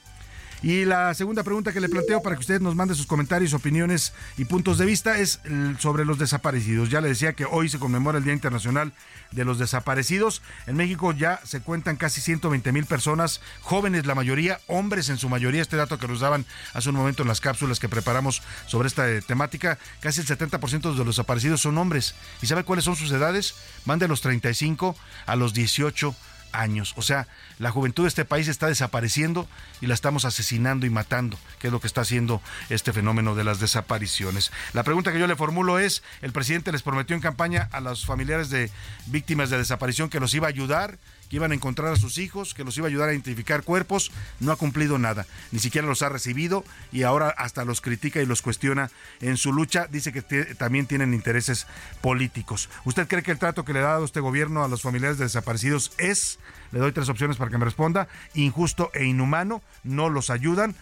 S7: Y la segunda pregunta que le planteo para que usted nos mande sus comentarios, opiniones y puntos de vista es sobre los desaparecidos. Ya le decía que hoy se conmemora el Día Internacional de los Desaparecidos. En México ya se cuentan casi 120 mil personas, jóvenes la mayoría, hombres en su mayoría. Este dato que nos daban hace un momento en las cápsulas que preparamos sobre esta eh, temática, casi el 70% de los desaparecidos son hombres. ¿Y sabe cuáles son sus edades? Van de los 35 a los 18 años. O sea, la juventud de este país está desapareciendo y la estamos asesinando y matando, que es lo que está haciendo este fenómeno de las desapariciones. La pregunta que yo le formulo es, el presidente les prometió en campaña a los familiares de víctimas de desaparición que los iba a ayudar que iban a encontrar a sus hijos, que los iba a ayudar a identificar cuerpos, no ha cumplido nada, ni siquiera los ha recibido y ahora hasta los critica y los cuestiona en su lucha, dice que también tienen intereses políticos. ¿Usted cree que el trato que le ha dado este gobierno a los familiares de desaparecidos es, le doy tres opciones para que me responda, injusto e inhumano, no los ayudan?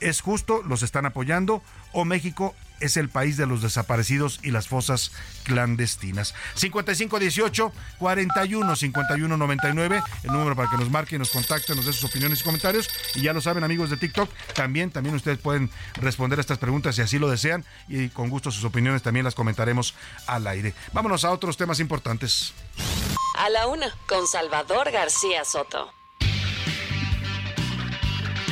S7: ¿Es justo? ¿Los están apoyando? ¿O México es el país de los desaparecidos y las fosas clandestinas. 5518 41 51 99, el número para que nos marque, nos contacte, nos dé sus opiniones y comentarios. Y ya lo saben, amigos de TikTok, también, también ustedes pueden responder a estas preguntas si así lo desean. Y con gusto sus opiniones también las comentaremos al aire. Vámonos a otros temas importantes.
S24: A la una, con Salvador García Soto.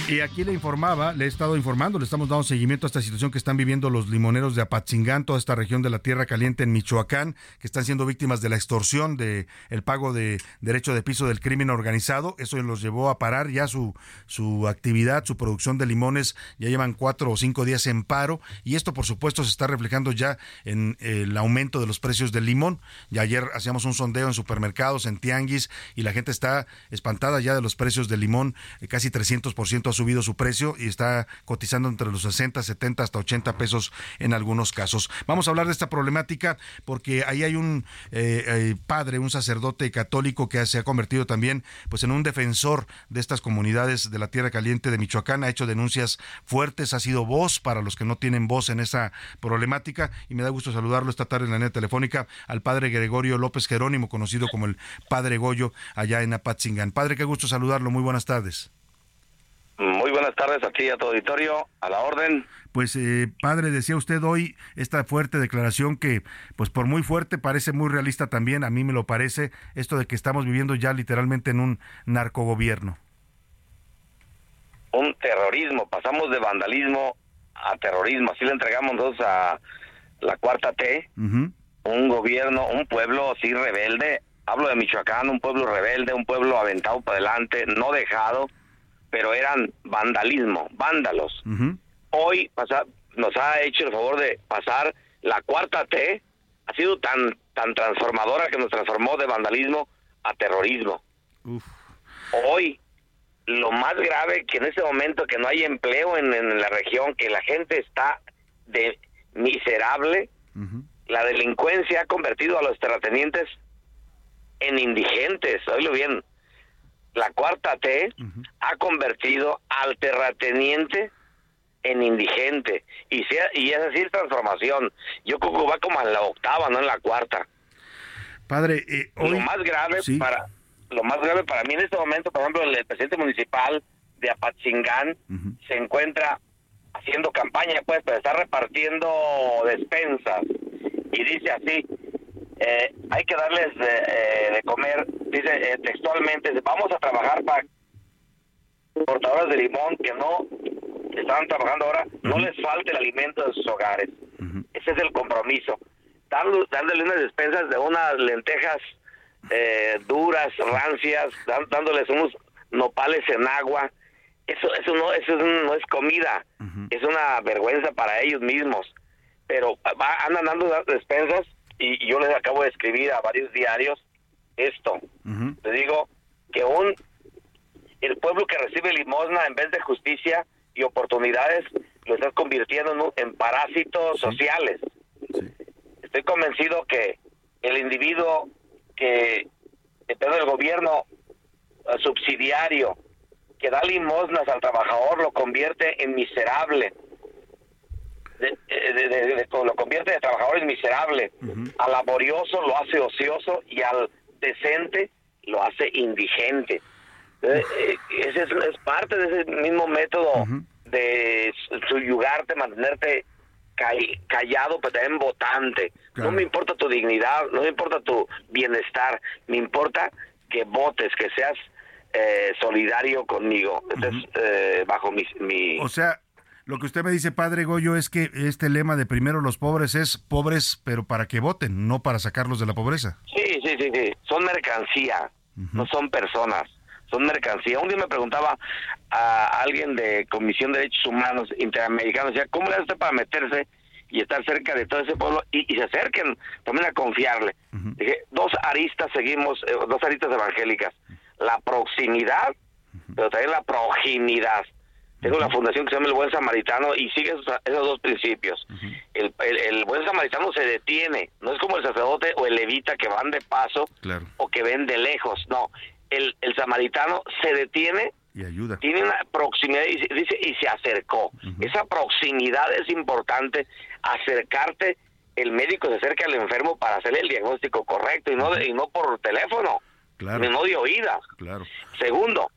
S7: Y aquí le informaba, le he estado informando, le estamos dando seguimiento a esta situación que están viviendo los limoneros de Apatzingán, toda esta región de la Tierra Caliente en Michoacán, que están siendo víctimas de la extorsión, de el pago de derecho de piso del crimen organizado. Eso los llevó a parar ya su, su actividad, su producción de limones. Ya llevan cuatro o cinco días en paro. Y esto, por supuesto, se está reflejando ya en el aumento de los precios del limón. Y ayer hacíamos un sondeo en supermercados, en tianguis, y la gente está espantada ya de los precios del limón, eh, casi 300% subido su precio y está cotizando entre los 60, 70 hasta 80 pesos en algunos casos. Vamos a hablar de esta problemática porque ahí hay un eh, eh, padre, un sacerdote católico que se ha convertido también pues en un defensor de estas comunidades de la Tierra Caliente de Michoacán, ha hecho denuncias fuertes, ha sido voz para los que no tienen voz en esa problemática y me da gusto saludarlo esta tarde en la línea telefónica al padre Gregorio López Jerónimo, conocido como el Padre Goyo, allá en Apatzingán. Padre, qué gusto saludarlo, muy buenas tardes.
S26: Muy buenas tardes aquí a tu auditorio, a la orden.
S7: Pues eh, padre, decía usted hoy esta fuerte declaración que, pues por muy fuerte, parece muy realista también, a mí me lo parece, esto de que estamos viviendo ya literalmente en un narcogobierno.
S26: Un terrorismo, pasamos de vandalismo a terrorismo, así le entregamos nosotros a la cuarta T, un gobierno, un pueblo así rebelde, hablo de Michoacán, un pueblo rebelde, un pueblo aventado para adelante, no dejado, pero eran vandalismo, vándalos. Hoy pasa, nos ha hecho el favor de pasar la cuarta T, ha sido tan, tan transformadora que nos transformó de vandalismo a terrorismo. Hoy, lo más grave que en este momento que no hay empleo en, en la región, que la gente está de miserable, la delincuencia ha convertido a los terratenientes en indigentes, oílo bien, la cuarta T ha convertido al terrateniente en indigente. Y sea, y es así transformación. Yo creo que va como en la octava, no en la cuarta.
S7: Padre, eh,
S26: lo más grave para lo más grave para mí en este momento, por ejemplo, el, presidente municipal de Apatzingán se encuentra haciendo campaña, pues, pero está repartiendo despensas. Y dice así, eh, hay que darles eh, de comer, dice eh, textualmente, vamos a trabajar para portadoras de limón que no están trabajando ahora, no les falte el alimento de sus hogares. Ese es el compromiso. dándole unas despensas de unas lentejas duras, rancias, dándoles unos nopales en agua. Eso, eso no, eso no es comida, es una vergüenza para ellos mismos. Pero va, andan dando despensas y yo les acabo de escribir a varios diarios esto. Les digo que un el pueblo que recibe limosna en vez de justicia y oportunidades lo estás convirtiendo en, parásitos sociales. Estoy convencido que el individuo que depende del gobierno subsidiario que da limosnas al trabajador lo convierte en miserable de, lo convierte de trabajadores miserable, al laborioso lo hace ocioso y al decente lo hace indigente. Eh, eh, ese es, parte de ese mismo método de subyugarte, mantenerte callado, pero también votante. No me importa tu dignidad, no me importa tu bienestar, me importa que votes, que seas eh, solidario conmigo. Entonces, bajo mi, mi...
S7: O sea, lo que usted me dice, padre Goyo, es que este lema de primero los pobres es pobres, pero para que voten, no para sacarlos de la pobreza.
S26: Sí, sí, sí, sí. Son mercancía, no son personas, son mercancía. Un día me preguntaba a alguien de Comisión de Derechos Humanos Interamericanos, decía, ¿cómo le hace para meterse y estar cerca de todo ese pueblo y, se acerquen también a confiarle? Dije, dos aristas seguimos, eh, dos aristas evangélicas. La proximidad, pero también la proximidad. Tengo la fundación que se llama El Buen Samaritano y sigue esos, dos principios. el, el, Buen Samaritano se detiene, no es como el sacerdote o el levita que van de paso o que ven de lejos, no. El, el samaritano se detiene
S7: y ayuda.
S26: Tiene una proximidad y dice y se acercó. Esa proximidad es importante, acercarte, el médico se acerca al enfermo para hacerle el diagnóstico correcto y no y no por teléfono, ni no de oídas.
S7: Claro.
S26: Segundo,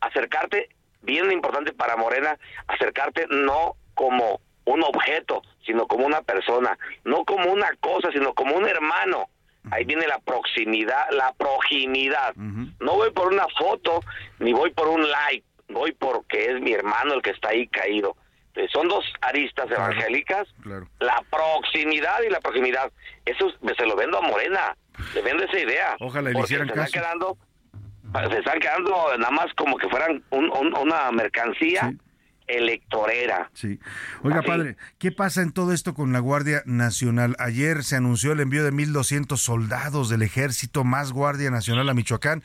S26: acercarte bien importante para Morena acercarte no como un objeto, sino como una persona, no como una cosa, sino como un hermano. Ahí viene la proximidad, la proximidad. No voy por una foto, ni voy por un like, voy porque es mi hermano el que está ahí caído. son dos aristas evangélicas, la proximidad y la proximidad. Eso se lo vendo a Morena, le vendo esa idea.
S7: Ojalá le hicieran caso.
S26: Se están quedando nada más como que fueran una mercancía electorera.
S7: Sí. Oiga, padre, ¿qué pasa en todo esto con la Guardia Nacional? Ayer se anunció el envío de 1.200 soldados del ejército, más Guardia Nacional a Michoacán.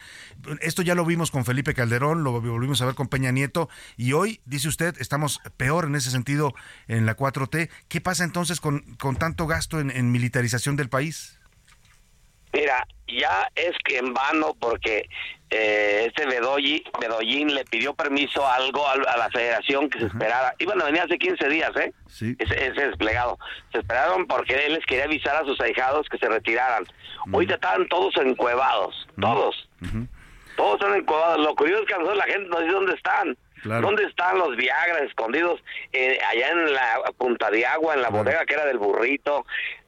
S7: Esto ya lo vimos con Felipe Calderón, lo volvimos a ver con Peña Nieto, y hoy, dice usted, estamos peor en ese sentido en la 4T. ¿Qué pasa entonces con, con tanto gasto en, en militarización del país?
S26: Mira, ya es que en vano porque eh, este Bedoyi, Bedoyín le pidió permiso algo a, la federación que se esperara. Iban a venir hace 15 días, ¿eh?
S7: Sí.
S26: Ese, desplegado. Se esperaron porque él les quería avisar a sus ahijados que se retiraran. Hoy ya estaban todos encuevados, todos. Todos están encuevados. Lo curioso es que a nosotros la gente no dice dónde están. ¿Dónde están los Viagra escondidos? Eh, allá en la punta de agua, en la bodega que era del burrito.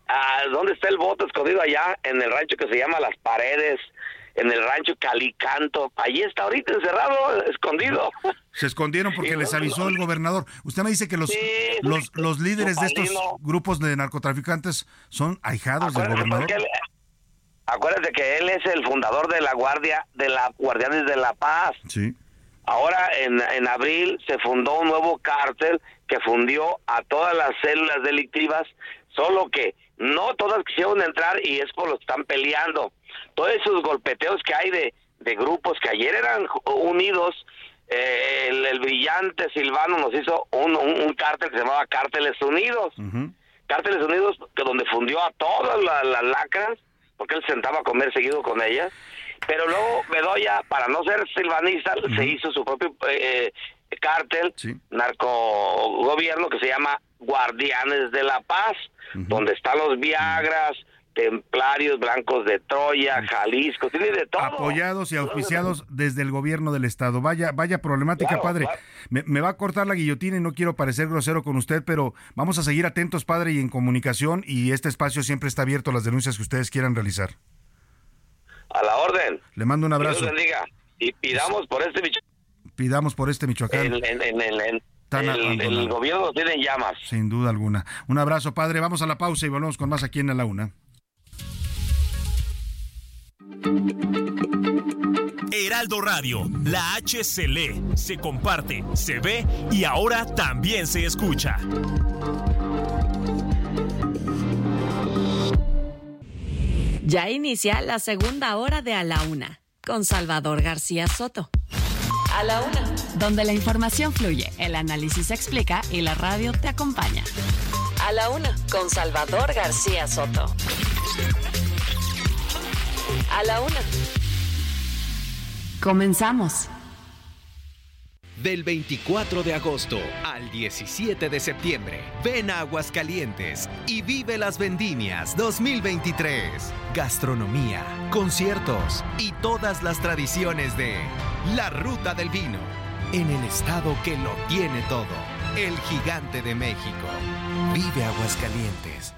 S26: Ah, ¿Dónde está el voto escondido allá en el rancho que se llama Las Paredes? En el rancho Calicanto. Allí está ahorita encerrado, escondido.
S7: Se escondieron porque les avisó el gobernador. Usted me dice que los, los, los líderes de estos grupos de narcotraficantes son ahijados del gobernador.
S26: acuérdate que él es el fundador de la Guardia, de la Guardianes de la Paz.
S7: Sí.
S26: Ahora en, en abril se fundó un nuevo cártel que fundió a todas las células delictivas, solo que no todas quisieron entrar y es por lo que están peleando. Todos esos golpeteos que hay de, de grupos que ayer eran unidos, eh, el, brillante Silvano nos hizo un, un, cártel que se llamaba Cárteles Unidos. Cárteles Unidos, que donde fundió a todas las lacras, porque él sentaba a comer seguido con ellas. Pero luego Bedoya, para no ser silvanista, se hizo su propio eh, cártel, narco gobierno que se llama Guardianes de la Paz, donde están los Viagras, templarios blancos de Troya, Jalisco, tiene de todo.
S7: Apoyados y auspiciados desde el gobierno del estado. Vaya, vaya problemática, padre. Me, va a cortar la guillotina y no quiero parecer grosero con usted, pero vamos a seguir atentos, padre, y en comunicación. Y este espacio siempre está abierto a las denuncias que ustedes quieran realizar.
S26: A la orden.
S7: Le mando un abrazo.
S26: Dios bendiga. Y pidamos por este
S7: Pidamos por este Michoacán.
S26: El, gobierno tiene llamas.
S7: Sin duda alguna. Un abrazo, padre. Vamos a la pausa y volvemos con más aquí en la una.
S27: Heraldo Radio, la H se lee, se comparte, se ve y ahora también se escucha.
S24: Ya inicia la segunda hora de A la Una con Salvador García Soto. A la Una, donde la información fluye, el análisis se explica y la radio te acompaña. A la Una con Salvador García Soto. A la Una. Comenzamos.
S28: Del 24 de agosto al 17 de septiembre, ven a Aguascalientes y vive las vendimias 2023. Gastronomía, conciertos y todas las tradiciones de la Ruta del Vino. En el estado que lo tiene todo, el gigante de México. Vive Aguascalientes.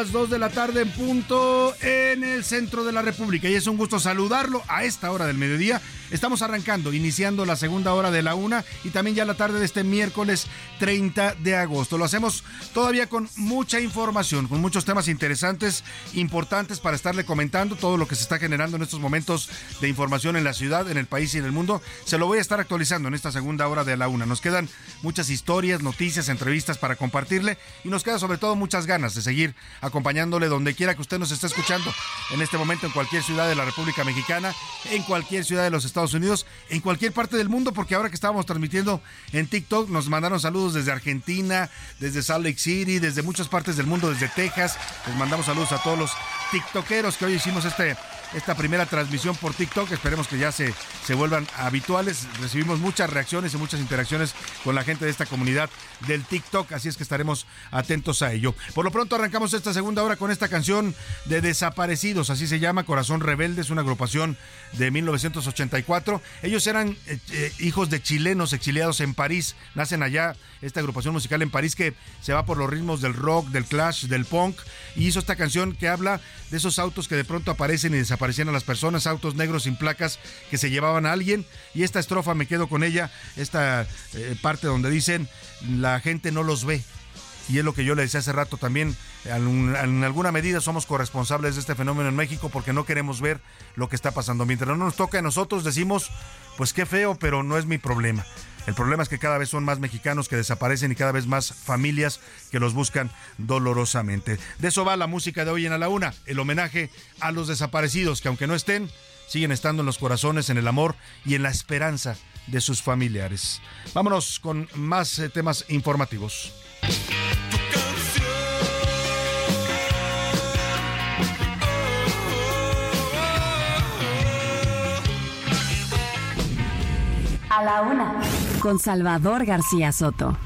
S7: Las 2 de la tarde en punto el centro de la República y es un gusto saludarlo a esta hora del mediodía. Estamos arrancando, iniciando la segunda hora de la una y también ya la tarde de este miércoles 30 de agosto. Lo hacemos todavía con mucha información, con muchos temas interesantes, importantes para estarle comentando todo lo que se está generando en estos momentos de información en la ciudad, en el país y en el mundo. Se lo voy a estar actualizando en esta segunda hora de la una. Nos quedan muchas historias, noticias, entrevistas para compartirle y nos queda sobre todo muchas ganas de seguir acompañándole donde quiera que usted nos esté escuchando en este momento en cualquier ciudad de la República Mexicana, en cualquier ciudad de los Estados Unidos, en cualquier parte del mundo, porque ahora que estábamos transmitiendo en TikTok nos mandaron saludos desde Argentina, desde Salt Lake City, desde muchas partes del mundo, desde Texas. Les mandamos saludos a todos los tiktokeros que hoy hicimos este esta primera transmisión por TikTok. Esperemos que ya se, se vuelvan habituales. Recibimos muchas reacciones y muchas interacciones con la gente de esta comunidad del TikTok, así es que estaremos atentos a ello. Por lo pronto arrancamos esta segunda hora con esta canción de Desaparecidos, así se llama, Corazón Rebelde, es una agrupación de 1984. Ellos eran eh, eh, hijos de chilenos exiliados en París, nacen allá esta agrupación musical en París que se va por los ritmos del rock, del clash, del punk y hizo esta canción que habla de esos autos que de pronto aparecen y desaparecen a las personas, autos negros sin placas que se llevaban a alguien y esta estrofa me quedo con ella, esta eh, parte donde dicen la gente no los ve, y es lo que yo le decía hace rato también, en alguna medida somos corresponsables de este fenómeno en México porque no queremos ver lo que está pasando. Mientras no nos toca a nosotros decimos, pues qué feo, pero no es mi problema. El problema es que cada vez son más mexicanos que desaparecen y cada vez más familias que los buscan dolorosamente. De eso va la música de hoy en A la Una, el homenaje a los desaparecidos que aunque no estén, siguen estando en los corazones, en el amor y en la esperanza de sus familiares. Vámonos con más eh, temas informativos.
S24: A la una. Con Salvador García Soto.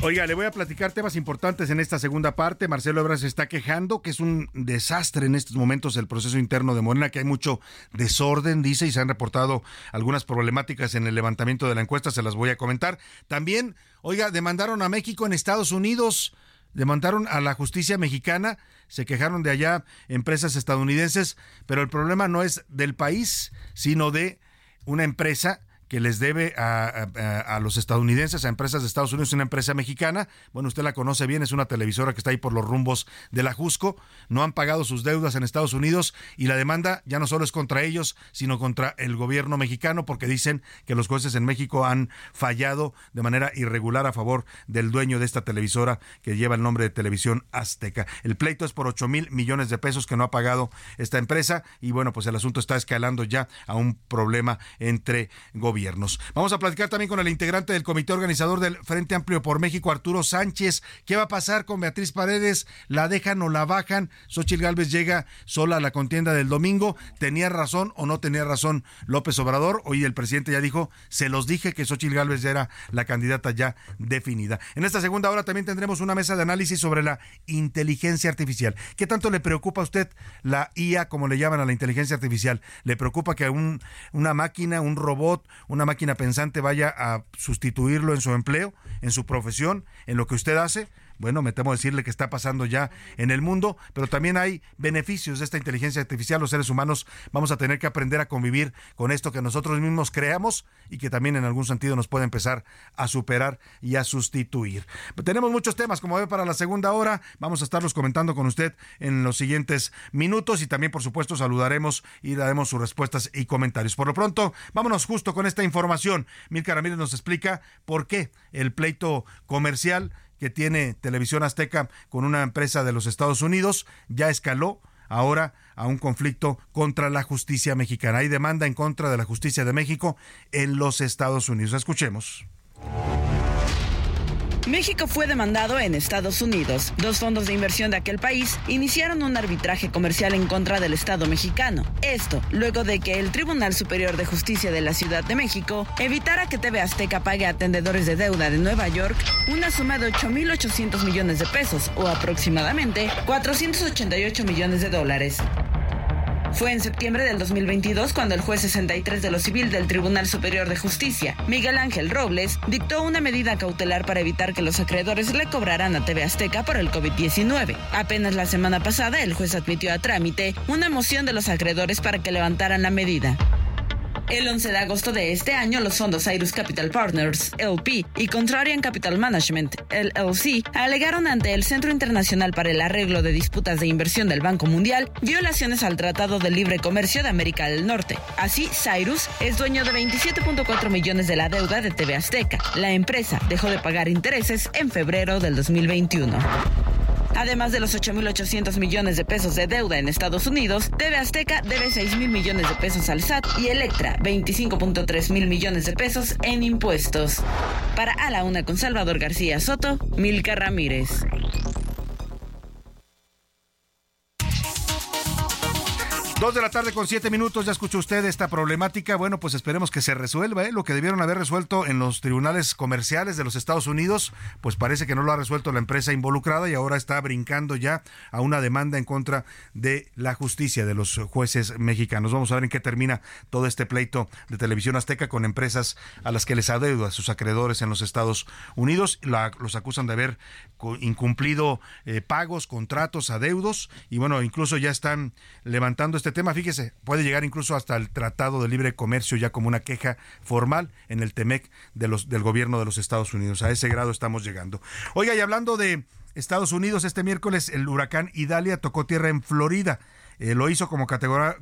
S7: Oiga, le voy a platicar temas importantes en esta segunda parte. Marcelo Ebrard se está quejando que es un desastre en estos momentos el proceso interno de Morena, que hay mucho desorden, dice, y se han reportado algunas problemáticas en el levantamiento de la encuesta, se las voy a comentar. También, oiga, demandaron a México en Estados Unidos, demandaron a la justicia mexicana, se quejaron de allá empresas estadounidenses, pero el problema no es del país, sino de una empresa que les debe a, los estadounidenses, a empresas de Estados Unidos, una empresa mexicana. Bueno, usted la conoce bien, es una televisora que está ahí por los rumbos de la Jusco. No han pagado sus deudas en Estados Unidos y la demanda ya no solo es contra ellos, sino contra el gobierno mexicano, porque dicen que los jueces en México han fallado de manera irregular a favor del dueño de esta televisora que lleva el nombre de Televisión Azteca. El pleito es por 8 mil millones de pesos que no ha pagado esta empresa y bueno, pues el asunto está escalando ya a un problema entre gobiernos Vamos a platicar también con el integrante del comité organizador del Frente Amplio por México, Arturo Sánchez. ¿Qué va a pasar con Beatriz Paredes? ¿La dejan o la bajan? Xochitl Gálvez llega sola a la contienda del domingo. ¿Tenía razón o no tenía razón López Obrador? Hoy el presidente ya dijo, se los dije que Xochitl Gálvez era la candidata ya definida. En esta segunda hora también tendremos una mesa de análisis sobre la inteligencia artificial. ¿Qué tanto le preocupa a usted la IA, como le llaman a la inteligencia artificial? ¿Le preocupa que un, una máquina, un robot, una máquina pensante vaya a sustituirlo en su empleo, en su profesión, en lo que usted hace bueno, me temo decirle que está pasando ya en el mundo, pero también hay beneficios de esta inteligencia artificial. Los seres humanos vamos a tener que aprender a convivir con esto que nosotros mismos creamos y que también en algún sentido nos puede empezar a superar y a sustituir. Tenemos muchos temas, como ve, para la segunda hora. Vamos a estarlos comentando con usted en los siguientes minutos y también, por supuesto, saludaremos y daremos sus respuestas y comentarios. Por lo pronto, vámonos justo con esta información. Milka Ramírez nos explica por qué el pleito comercial que tiene Televisión Azteca con una empresa de los Estados Unidos ya escaló ahora a un conflicto contra la justicia mexicana. Hay demanda en contra de la justicia de México en los Estados Unidos. Escuchemos.
S1: México fue demandado en Estados Unidos. Dos fondos de inversión de aquel país iniciaron un arbitraje comercial en contra del Estado mexicano. Esto luego de que el Tribunal Superior de Justicia de la Ciudad de México evitara que TV Azteca pague a atendedores de deuda de Nueva York una suma de 8.800 millones de pesos o aproximadamente 488 millones de dólares. Fue en septiembre del 2022 cuando el juez 63 de lo civil del Tribunal Superior de Justicia, Miguel Ángel Robles, dictó una medida cautelar para evitar que los acreedores le cobraran a TV Azteca por el COVID-19. Apenas la semana pasada, el juez admitió a trámite una moción de los acreedores para que levantaran la medida. El 11 de agosto de este año, los fondos Cyrus Capital Partners, LP, y Contrarian Capital Management, LLC, alegaron ante el Centro Internacional para el Arreglo de Disputas de Inversión del Banco Mundial violaciones al Tratado de Libre Comercio de América del Norte. Así, Cyrus es dueño de 27.4 millones de la deuda de TV Azteca. La empresa dejó de pagar intereses en febrero del 2021. Además de los 8.800 millones de pesos de deuda en Estados Unidos, TV Azteca debe 6.000 millones de pesos al SAT y Electra 25.3 mil millones de pesos en impuestos. Para A la Una con Salvador García Soto, Milka Ramírez.
S7: Dos de la tarde con siete minutos, ya escuchó usted esta problemática. Bueno, pues esperemos que se resuelva. ¿eh? Lo que debieron haber resuelto en los tribunales comerciales de los Estados Unidos, pues parece que no lo ha resuelto la empresa involucrada y ahora está brincando ya a una demanda en contra de la justicia de los jueces mexicanos. Vamos a ver en qué termina todo este pleito de televisión azteca con empresas a las que les adeuda sus acreedores en los Estados Unidos. los acusan de haber incumplido eh, pagos, contratos, adeudos y bueno, incluso ya están levantando este tema. Fíjese, puede llegar incluso hasta el Tratado de Libre Comercio ya como una queja formal en el TEMEC de del gobierno de los Estados Unidos. A ese grado estamos llegando. Oiga, y hablando de Estados Unidos, este miércoles el huracán Idalia tocó tierra en Florida. Eh, lo hizo como categoría,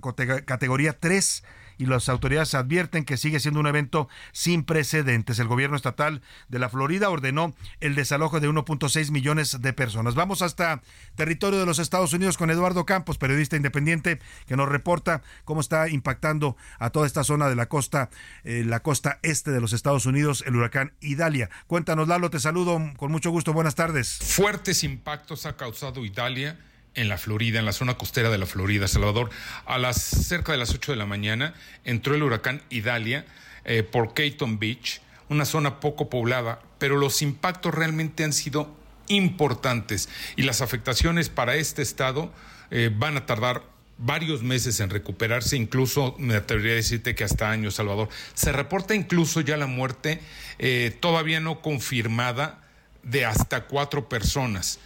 S7: categoría 3 y las autoridades advierten que sigue siendo un evento sin precedentes. El gobierno estatal de la Florida ordenó el desalojo de 1.6 millones de personas. Vamos hasta territorio de los Estados Unidos con Eduardo Campos, periodista independiente, que nos reporta cómo está impactando a toda esta zona de la costa, eh, la costa este de los Estados Unidos, el huracán Idalia. Cuéntanos, Lalo, te saludo con mucho gusto. Buenas tardes.
S29: Fuertes impactos ha causado Idalia en la Florida, en la zona costera de la Florida, Salvador. A las cerca de las 8 de la mañana entró el huracán Idalia eh, por Caton Beach, una zona poco poblada, pero los impactos realmente han sido importantes y las afectaciones para este estado eh, van a tardar varios meses en recuperarse, incluso me atrevería a decirte que hasta años, Salvador. Se reporta incluso ya la muerte eh, todavía no confirmada de hasta cuatro personas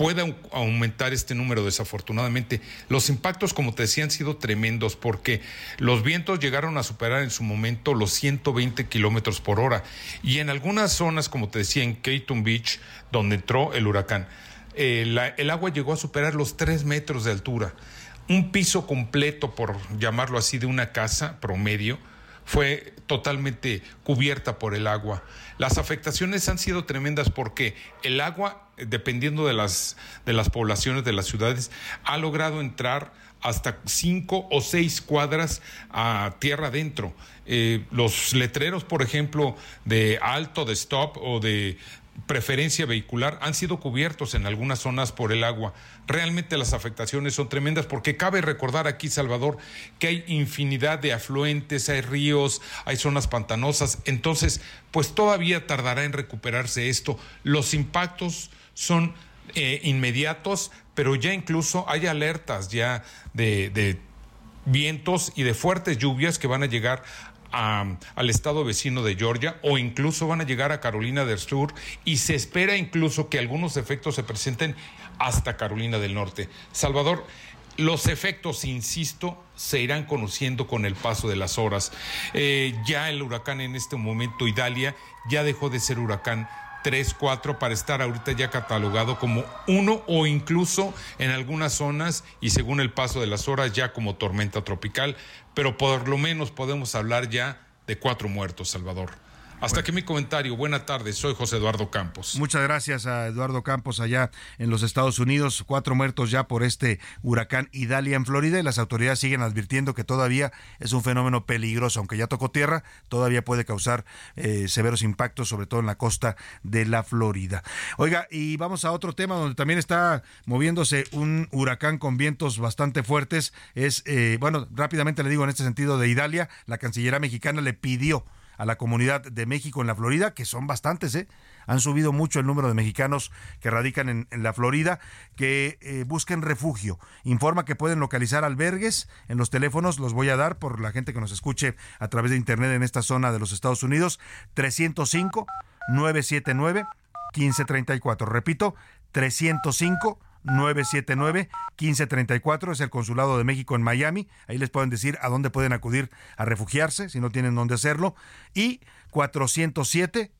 S29: puede aumentar este número desafortunadamente. Los impactos, como te decía, han sido tremendos porque los vientos llegaron a superar en su momento los 120 kilómetros por hora. Y en algunas zonas, como te decía, en Caton Beach, donde entró el huracán, eh, el agua llegó a superar los 3 metros de altura. Un piso completo, por llamarlo así, de una casa promedio, fue totalmente cubierta por el agua. Las afectaciones han sido tremendas porque el agua, dependiendo de las, de las poblaciones de las ciudades, ha logrado entrar hasta cinco o seis cuadras a tierra adentro. Eh, los letreros, por ejemplo, de alto, de stop o de preferencia vehicular han sido cubiertos en algunas zonas por el agua. Realmente las afectaciones son tremendas porque cabe recordar aquí, Salvador, que hay infinidad de afluentes, hay ríos, hay zonas pantanosas. Entonces, pues todavía tardará en recuperarse esto. Los impactos son eh, inmediatos, pero ya incluso hay alertas ya de, de vientos y de fuertes lluvias que van a llegar al estado vecino de Georgia o incluso van a llegar a Carolina del Sur y se espera incluso que algunos efectos se presenten hasta Carolina del Norte. Salvador, los efectos, insisto, se irán conociendo con el paso de las horas. Eh, ya el huracán en este momento, Idalia, ya dejó de ser huracán 3, 4 para estar ahorita ya catalogado como uno o incluso en algunas zonas y según el paso de las horas ya como tormenta tropical, pero por lo menos podemos hablar ya de cuatro muertos, Salvador. Hasta aquí mi comentario. Buena tarde, soy José Eduardo Campos.
S7: Muchas gracias a Eduardo Campos allá en los Estados Unidos. Cuatro muertos ya por este huracán Idalia en Florida y las autoridades siguen advirtiendo que todavía es un fenómeno peligroso, aunque ya tocó tierra, todavía puede causar eh, severos impactos, sobre todo en la costa de la Florida. Oiga, y vamos a otro tema donde también está moviéndose un huracán con vientos bastante fuertes. Es, eh, bueno, rápidamente le digo en este sentido de Idalia, la cancillería mexicana le pidió a la comunidad de México en la Florida, que son bastantes, ¿eh? Han subido mucho el número de mexicanos que radican en, la Florida, que eh, busquen refugio. Informa que pueden localizar albergues en los teléfonos, los voy a dar por la gente que nos escuche a través de internet en esta zona de los Estados Unidos, 305 979 1534. Repito, 305 979-1534 es el Consulado de México en Miami. Ahí les pueden decir a dónde pueden acudir a refugiarse si no tienen dónde hacerlo. Y 407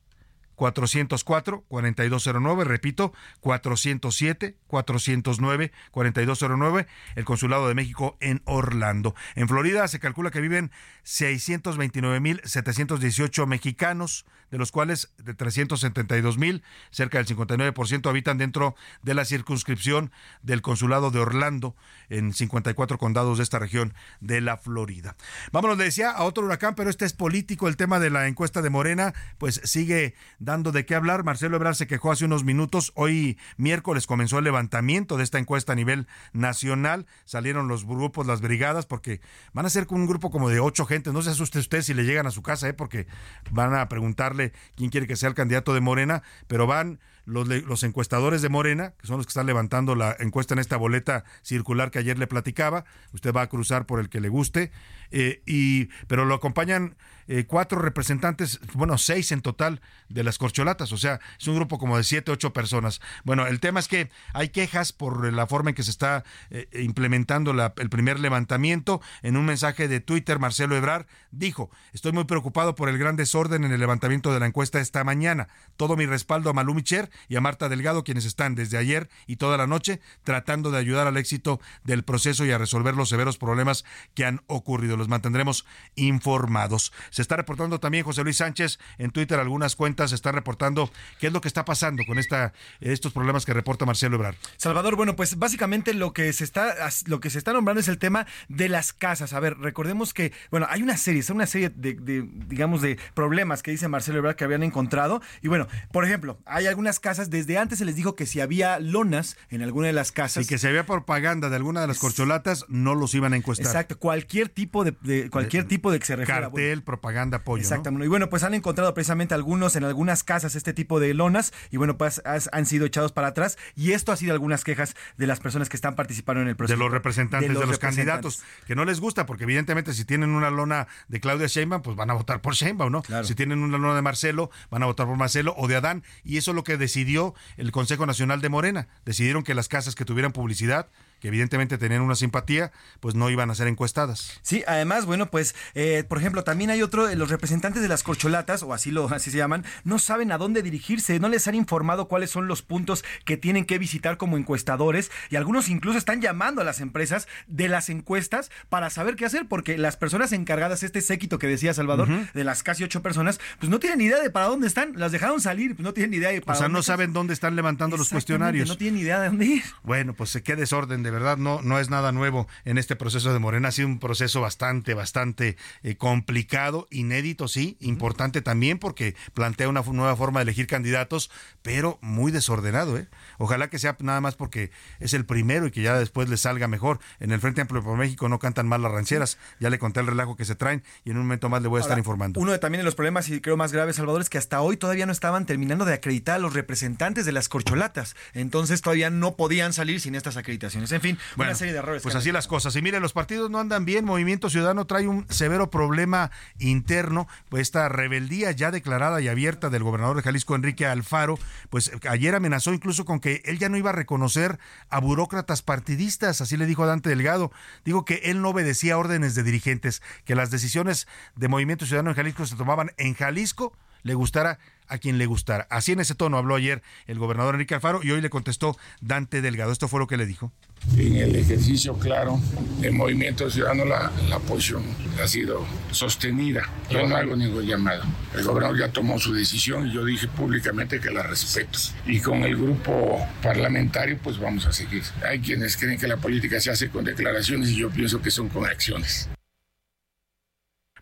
S7: 404-4209, repito, 407-409-4209, el Consulado de México en Orlando. En Florida se calcula que viven 629.718 mexicanos, de los cuales de 372.000, cerca del 59%, habitan dentro de la circunscripción del Consulado de Orlando, en 54 condados de esta región de la Florida. Vámonos, le decía, a otro huracán, pero este es político, el tema de la encuesta de Morena, pues sigue dando de qué hablar. Marcelo Ebrard se quejó hace unos minutos, hoy miércoles comenzó el levantamiento de esta encuesta a nivel nacional, salieron los grupos, las brigadas, porque van a ser con un grupo como de ocho gente, no se asuste usted si le llegan a su casa, ¿eh? porque van a preguntarle quién quiere que sea el candidato de Morena, pero van los, los, encuestadores de Morena, que son los que están levantando la encuesta en esta boleta circular que ayer le platicaba, usted va a cruzar por el que le guste, eh, y, pero lo acompañan eh, cuatro representantes, bueno, seis en total de las corcholatas, o sea, es un grupo como de siete, ocho personas. Bueno, el tema es que hay quejas por la forma en que se está eh, implementando la, el primer levantamiento. En un mensaje de Twitter, Marcelo Ebrar dijo, estoy muy preocupado por el gran desorden en el levantamiento de la encuesta esta mañana. Todo mi respaldo a Malú Micher y a Marta Delgado, quienes están desde ayer y toda la noche tratando de ayudar al éxito del proceso y a resolver los severos problemas que han ocurrido. Los mantendremos informados. Está reportando también José Luis Sánchez en Twitter, algunas cuentas están reportando qué es lo que está pasando con esta, estos problemas que reporta Marcelo Ebrard.
S30: Salvador, bueno, pues básicamente lo que se está lo que se está nombrando es el tema de las casas. A ver, recordemos que, bueno, hay una serie, una serie de, de, digamos, de problemas que dice Marcelo Ebrard que habían encontrado. Y bueno, por ejemplo, hay algunas casas, desde antes se les dijo que si había lonas en alguna de las casas.
S7: Y que si había propaganda de alguna de las corcholatas, no los iban a encuestar.
S30: Exacto, cualquier tipo de, de cualquier tipo de que se refiera.
S7: Cartel, propaganda, apoyo.
S30: Exactamente. Y bueno, pues han encontrado precisamente algunos en algunas casas este tipo de lonas y bueno, pues han sido echados para atrás y esto ha sido algunas quejas de las personas que están participando en el proceso.
S7: De los representantes, de los, de los candidatos, que no les gusta porque evidentemente si tienen una lona de Claudia Sheinbaum, pues van a votar por Sheinbaum, ¿no?
S30: Claro.
S7: Si tienen una lona de Marcelo, van a votar por Marcelo o de Adán y eso es lo que decidió el Consejo Nacional de Morena. Decidieron que las casas que tuvieran publicidad que evidentemente tenían una simpatía, pues no iban a ser encuestadas.
S30: Sí, además, bueno, pues, eh, por ejemplo, también hay otro, los representantes de las corcholatas, o así, lo, así se llaman, no saben a dónde dirigirse, no les han informado cuáles son los puntos que tienen que visitar como encuestadores, y algunos incluso están llamando a las empresas de las encuestas para saber qué hacer, porque las personas encargadas, este séquito que decía Salvador, uh -huh. de las casi ocho personas, pues no tienen idea de para dónde están, las dejaron salir, pues no tienen idea de para
S7: O sea,
S30: dónde
S7: no saben dónde están levantando los cuestionarios.
S30: No tienen idea de dónde ir.
S7: Bueno, pues qué desorden de verdad no, no es nada nuevo en este proceso de Morena. Ha sido un proceso bastante, bastante eh, complicado, inédito, sí, importante también porque plantea una nueva forma de elegir candidatos, pero muy desordenado. ¿eh? Ojalá que sea nada más porque es el primero y que ya después le salga mejor. En el Frente Amplio por México no cantan mal las rancheras. Ya le conté el relajo que se traen y en un momento más le voy a Ahora, estar informando.
S30: Uno de también de los problemas, y creo más graves, Salvador, es que hasta hoy todavía no estaban terminando de acreditar a los representantes de las corcholatas. Entonces todavía no podían salir sin estas acreditaciones. En fin,
S7: bueno,
S30: una serie de errores.
S7: Pues así las cosas. Y mire, los partidos no andan bien. Movimiento Ciudadano trae un severo problema interno. Pues esta rebeldía ya declarada y abierta del gobernador de Jalisco, Enrique Alfaro, pues ayer amenazó incluso con que él ya no iba a reconocer a burócratas partidistas. Así le dijo a Dante Delgado. Digo que él no obedecía órdenes de dirigentes, que las decisiones de Movimiento Ciudadano en Jalisco se tomaban en Jalisco, le gustara a quien le gustara. Así en ese tono habló ayer el gobernador Enrique Alfaro y hoy le contestó Dante Delgado. Esto fue lo que le dijo.
S31: En el ejercicio claro del movimiento ciudadano la, posición ha sido sostenida. Yo no hago ningún llamado. El gobernador ya tomó su decisión y yo dije públicamente que la respeto. Y con el grupo parlamentario pues vamos a seguir. Hay quienes creen que la política se hace con declaraciones y yo pienso que son con acciones.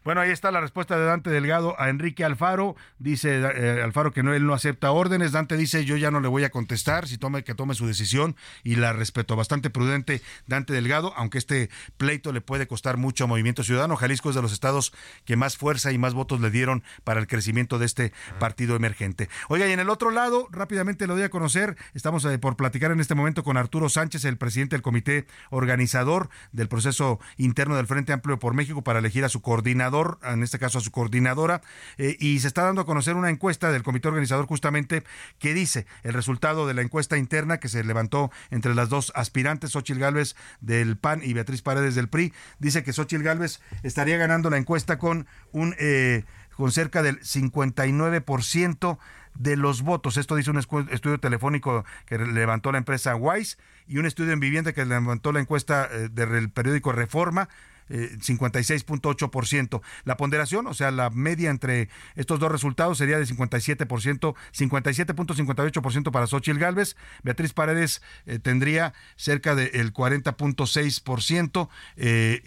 S7: Bueno, ahí está la respuesta de Dante Delgado a Enrique Alfaro. Dice eh, Alfaro que no, él no acepta órdenes. Dante dice yo ya no le voy a contestar, si tome que tome su decisión y la respeto. Bastante prudente Dante Delgado, aunque este pleito le puede costar mucho a Movimiento Ciudadano. Jalisco es de los estados que más fuerza y más votos le dieron para el crecimiento de este partido emergente. Oiga, y en el otro lado, rápidamente lo doy a conocer, estamos eh, por platicar en este momento con Arturo Sánchez, el presidente del comité organizador del proceso interno del Frente Amplio por México para elegir a su coordinador en este caso a su coordinadora, eh, y se está dando a conocer una encuesta del comité organizador justamente que dice el resultado de la encuesta interna que se levantó entre las dos aspirantes, Xochil Gálvez del PAN y Beatriz Paredes del PRI, dice que Xochil Gálvez estaría ganando la encuesta con un eh, con cerca del 59% de los votos. Esto dice un estudio telefónico que levantó la empresa Wise y un estudio en vivienda que levantó la encuesta eh, del periódico Reforma 56.8%. La ponderación, o sea, la media entre estos dos resultados sería de 57%, 57.58% para Xochitl Galvez. Beatriz Paredes eh, tendría cerca del 40.6% eh,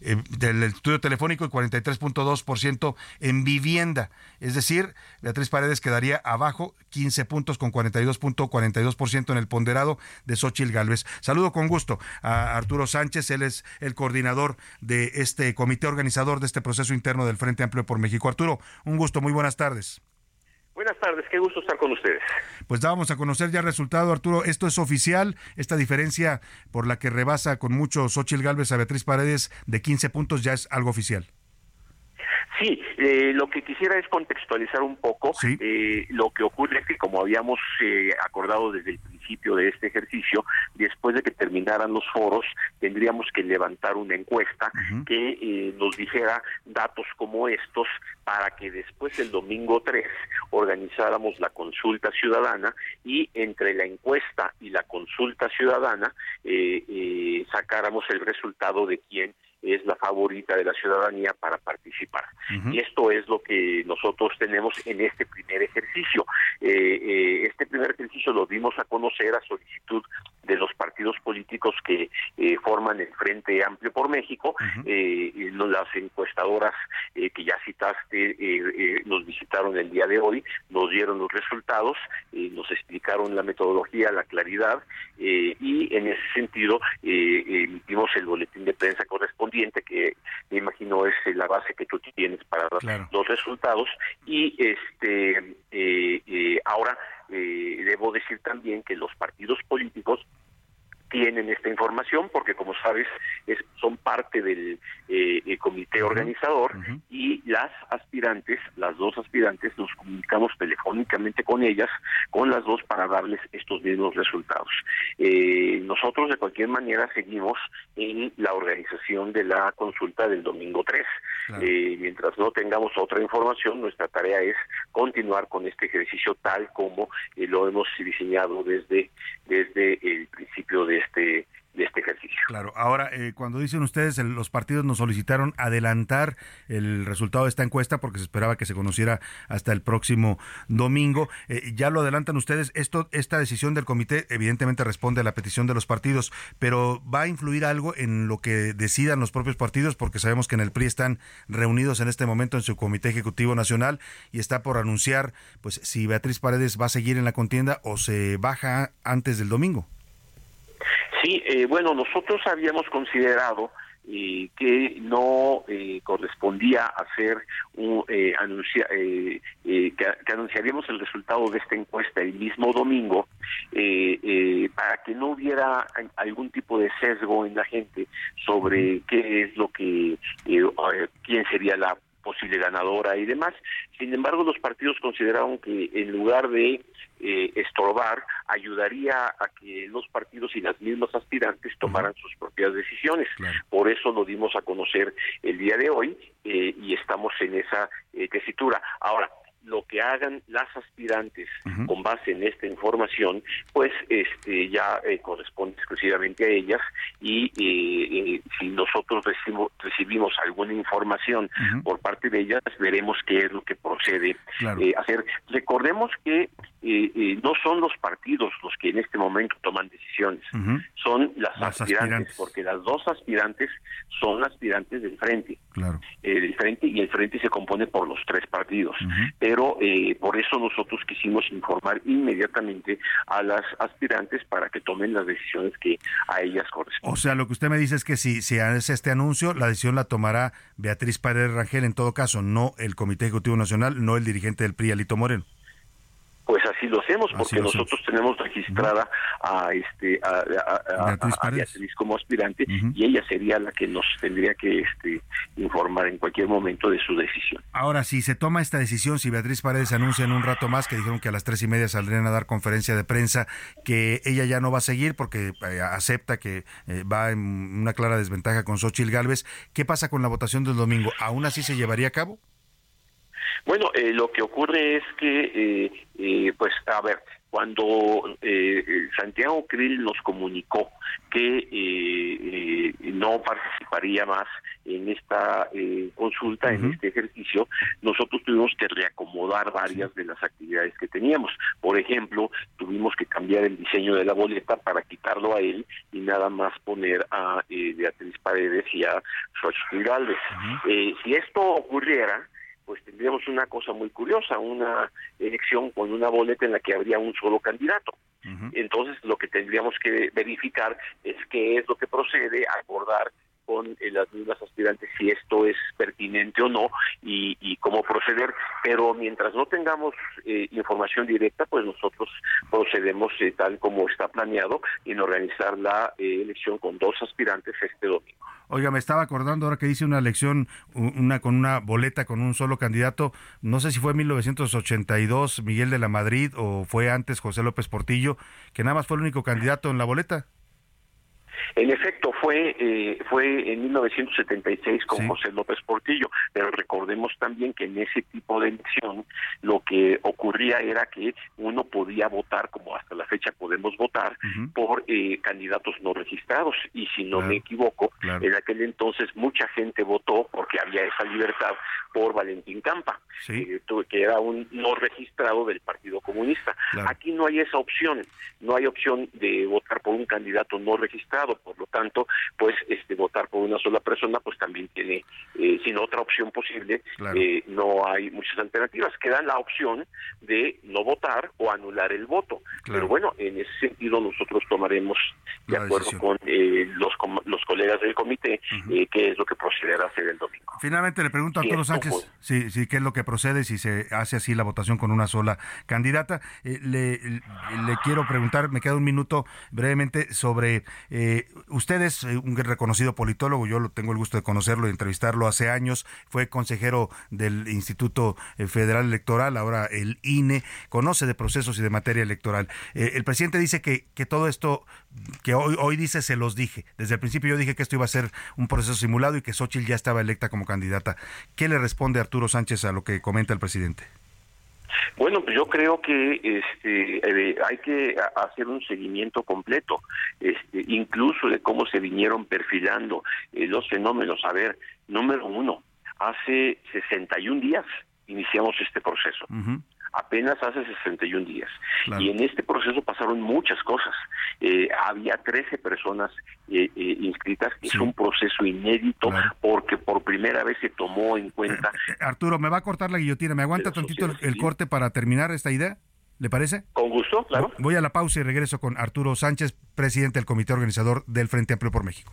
S7: eh, del estudio telefónico y 43.2% en vivienda. Es decir, Beatriz Paredes quedaría abajo 15 puntos con 42.42% en el ponderado de Xochitl Galvez. Saludo con gusto a Arturo Sánchez, él es el coordinador de este comité organizador de este proceso interno del Frente Amplio por México. Arturo, un gusto, muy buenas tardes.
S32: Buenas tardes, qué gusto estar con ustedes.
S7: Pues dábamos a conocer ya el resultado, Arturo. Esto es oficial, esta diferencia por la que rebasa con mucho Xochitl Galvez a Beatriz Paredes de 15 puntos ya es algo oficial.
S32: Sí, eh, lo que quisiera es contextualizar un poco eh, lo que ocurre es que como habíamos eh, acordado desde el principio de este ejercicio, después de que terminaran los foros, tendríamos que levantar una encuesta que nos dijera datos como estos para que después el domingo 3 organizáramos la consulta ciudadana y entre la encuesta y la consulta ciudadana sacáramos el resultado de quién es la favorita de la ciudadanía para participar. Y esto es lo que nosotros tenemos en este primer ejercicio. Eh, eh, este primer ejercicio lo dimos a conocer a solicitud de los partidos políticos que eh, forman el Frente Amplio por México. las encuestadoras que ya citaste nos visitaron el día de hoy, nos dieron los resultados, nos explicaron la metodología, la claridad y en ese sentido emitimos el boletín de prensa correspondiente que me imagino es la base que tú tienes para los resultados y este eh, eh, ahora eh, debo decir también que los partidos políticos tienen esta información porque como sabes es, son parte del eh, comité organizador y las aspirantes, las dos aspirantes, nos comunicamos telefónicamente con ellas, con las dos para darles estos mismos resultados. Eh, nosotros de cualquier manera seguimos en la organización de la consulta del domingo 3. Eh, mientras no tengamos otra información, nuestra tarea es continuar con este ejercicio tal como lo hemos diseñado desde, desde el principio de este.
S7: Claro, ahora eh, cuando dicen ustedes los partidos nos solicitaron adelantar el resultado de esta encuesta porque se esperaba que se conociera hasta el próximo domingo, eh, ya lo adelantan ustedes, esto esta decisión del comité evidentemente responde a la petición de los partidos, pero va a influir algo en lo que decidan los propios partidos porque sabemos que en el PRI están reunidos en este momento en su comité ejecutivo nacional y está por anunciar pues si Beatriz Paredes va a seguir en la contienda o se baja antes del domingo.
S32: Sí, eh, bueno, nosotros habíamos considerado eh, que no eh, correspondía hacer un anuncia, que, que, anunciaríamos el resultado de esta encuesta el mismo domingo para que no hubiera algún tipo de sesgo en la gente sobre qué es lo que quién sería la posible ganadora y demás. Sin embargo, los partidos consideraron que en lugar de eh, estorbar ayudaría a que los partidos y las mismas aspirantes tomaran sus propias decisiones. Por eso lo dimos a conocer el día de hoy eh, y estamos en esa eh, tesitura. Ahora, lo que hagan las aspirantes con base en esta información, pues este ya eh, corresponde exclusivamente a ellas y eh, eh, si nosotros recibimos alguna información por parte de ellas, veremos qué es lo que procede hacer. Recordemos que no son los partidos los que en este momento toman decisiones, son las, aspirantes, porque las dos aspirantes son aspirantes del frente.
S7: Claro.
S32: el frente y el frente se compone por los tres partidos. Pero eh, por eso nosotros quisimos informar inmediatamente a las aspirantes para que tomen las decisiones que a ellas corresponden.
S7: O sea, lo que usted me dice es que si se hace este anuncio, la decisión la tomará Beatriz Paredes Rangel en todo caso, no el Comité Ejecutivo Nacional, no el dirigente del PRI, Alito Moreno.
S32: Pues así lo hacemos, porque nosotros tenemos registrada a este a, Beatriz, como aspirante y ella sería la que nos tendría que este, informar en cualquier momento de su decisión.
S7: Ahora, si se toma esta decisión, si Beatriz Paredes anuncia en un rato más, que dijeron que a las tres y media saldrían a dar conferencia de prensa, que ella ya no va a seguir porque eh, acepta que eh, va en una clara desventaja con Xochitl Galvez, ¿qué pasa con la votación del domingo? ¿Aún así se llevaría a cabo?
S32: Bueno, eh, lo que ocurre es que, eh, eh, pues, a ver, cuando eh, Santiago Krill nos comunicó que eh, eh, no participaría más en esta eh, consulta, en este ejercicio, nosotros tuvimos que reacomodar varias de las actividades que teníamos. Por ejemplo, tuvimos que cambiar el diseño de la boleta para quitarlo a él y nada más poner a eh, Beatriz Paredes y a Xochitl Gálvez. Eh, si esto ocurriera, pues tendríamos una cosa muy curiosa, una elección con una boleta en la que habría un solo candidato. Entonces, lo que tendríamos que verificar es qué es lo que procede, acordar con eh, las mismas aspirantes si esto es pertinente o no y, cómo proceder. Pero mientras no tengamos eh, información directa, pues nosotros procedemos eh, tal como está planeado en organizar la eh, elección con dos aspirantes este domingo.
S7: Oiga, me estaba acordando ahora que hice una elección, una con una boleta con un solo candidato. No sé si fue en 1982 Miguel de la Madrid o fue antes José López Portillo, que nada más fue el único candidato en la boleta.
S32: En efecto, fue eh, fue en 1976 con José López Portillo, pero recordemos también que en ese tipo de elección lo que ocurría era que uno podía votar, como hasta la fecha podemos votar, por eh, candidatos no registrados. Y si no me equivoco, en aquel entonces mucha gente votó, porque había esa libertad, por Valentín Campa, eh, tu- que era un no registrado del Partido Comunista. Aquí no hay esa opción, no hay opción de votar por un candidato no registrado, por lo tanto, pues este votar por una sola persona, pues también tiene, eh, sin otra opción posible, eh, no hay muchas alternativas. Queda la opción de no votar o anular el voto. Pero bueno, en ese sentido nosotros tomaremos, de
S7: La
S32: acuerdo
S7: decisión.
S32: con eh, los, com- los colegas del comité, eh, qué es lo que procederá a hacer el domingo.
S7: Finalmente le pregunto a Arturo Sánchez
S32: fue.
S7: si, si qué es lo que procede, si se hace así la votación con una sola candidata. Eh, le, le quiero preguntar, me queda un minuto brevemente, sobre eh, usted es eh, un reconocido politólogo, yo lo tengo el gusto de conocerlo y entrevistarlo hace años, fue consejero del Instituto eh, Federal Electoral, ahora el INE, conoce de procesos y de materia electoral. Eh, el presidente dice que, que todo esto que hoy, hoy dice se los dije. Desde el principio yo dije que esto iba a ser un proceso simulado y que Xochitl ya estaba electa como candidata. ¿Qué le responde Arturo Sánchez a lo que comenta el presidente?
S32: Bueno, pues yo creo que este, eh, hay que hacer un seguimiento completo, este, incluso de cómo se vinieron perfilando eh, los fenómenos. A ver, número uno, hace 61 días iniciamos este proceso. Apenas hace 61 días. Y en este proceso pasaron muchas cosas. Eh, había 13 personas eh, eh, inscritas. Es un proceso inédito porque por primera vez se tomó en cuenta
S7: Arturo, ¿me va a cortar la guillotina? ¿Me aguanta tantito el, el corte para terminar esta idea? ¿Le parece?
S32: Con gusto, claro.
S7: Voy a la pausa y regreso con Arturo Sánchez, presidente del comité organizador del Frente Amplio por México.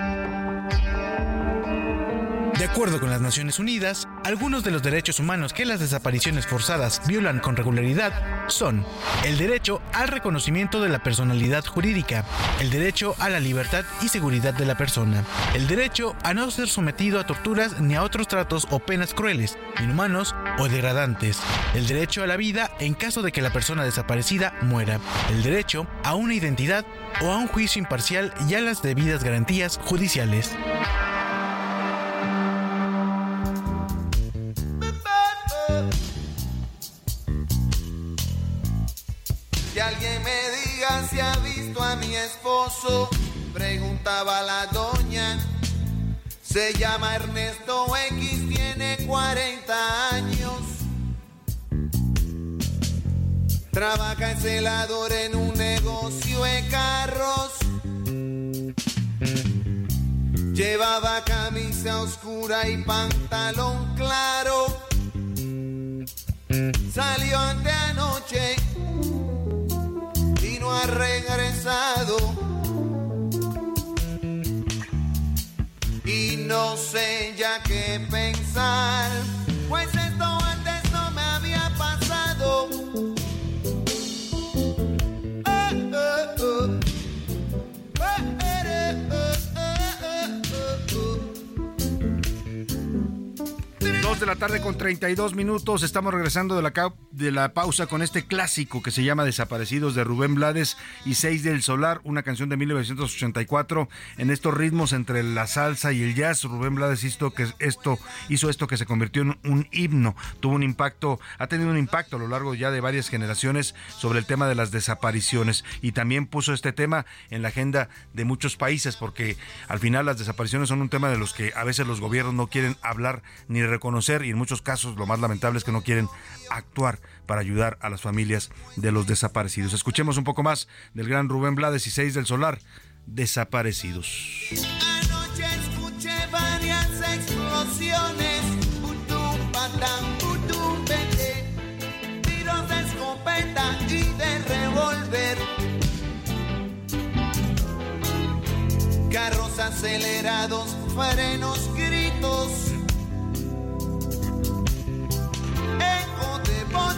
S14: De acuerdo con las Naciones Unidas, algunos de los derechos humanos que las desapariciones forzadas violan con regularidad son el derecho al reconocimiento de la personalidad jurídica, el derecho a la libertad y seguridad de la persona, el derecho a no ser sometido a torturas ni a otros tratos o penas crueles, inhumanos o degradantes, el derecho a la vida en caso de que la persona desaparecida muera, el derecho a una identidad o a un juicio imparcial y a las debidas garantías judiciales.
S33: Mi esposo, preguntaba la doña. Se llama Ernesto X, tiene 40 años. Trabaja en celador en un negocio de carros. Llevaba camisa oscura y pantalón claro. Salió ante anoche ha regresado. Y no sé ya qué pensar,
S7: 2 de la tarde con 32 minutos. Estamos regresando de la, de la pausa con este clásico que se llama Desaparecidos de Rubén Blades y Seis del Solar, una canción de 1984. En estos ritmos entre la salsa y el jazz, Rubén Blades hizo, que esto, hizo esto que se convirtió en un himno. Tuvo un impacto, ha tenido un impacto a lo largo ya de varias generaciones sobre el tema de las desapariciones y también puso este tema en la agenda de muchos países porque al final las desapariciones son un tema de los que a veces los gobiernos no quieren hablar ni reconocer y en muchos casos lo más lamentable es que no quieren actuar para ayudar a las familias de los desaparecidos. Escuchemos un poco más del gran Rubén Blades y del Solar, Desaparecidos.
S33: Anoche escuché varias explosiones. Putum, pete. Tiros de escopeta y de revólver. Carros acelerados, frenos, gritos.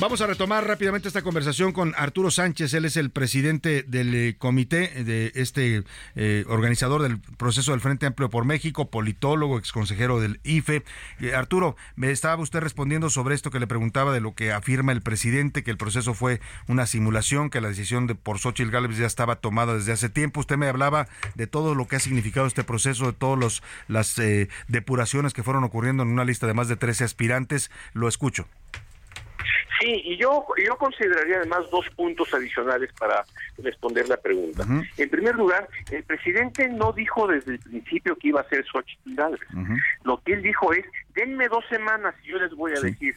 S7: Vamos a retomar rápidamente esta conversación con Arturo Sánchez. Él es el presidente del eh, comité de este eh, organizador del proceso del Frente Amplio por México, politólogo, exconsejero del IFE. Eh, Arturo, me estaba usted respondiendo sobre esto que le preguntaba de lo que afirma el presidente, que el proceso fue una simulación, que la decisión de por Xochitl Gálvez ya estaba tomada desde hace tiempo. Usted me hablaba de todo lo que ha significado este proceso, de todas las depuraciones que fueron ocurriendo en una lista de más de 13 aspirantes. Lo escucho.
S32: Sí, y yo, yo consideraría además dos puntos adicionales para responder la pregunta. En primer lugar, el presidente no dijo desde el principio que iba a ser Xochitl Gálvez. Lo que él dijo es, denme dos semanas y yo les voy a decir.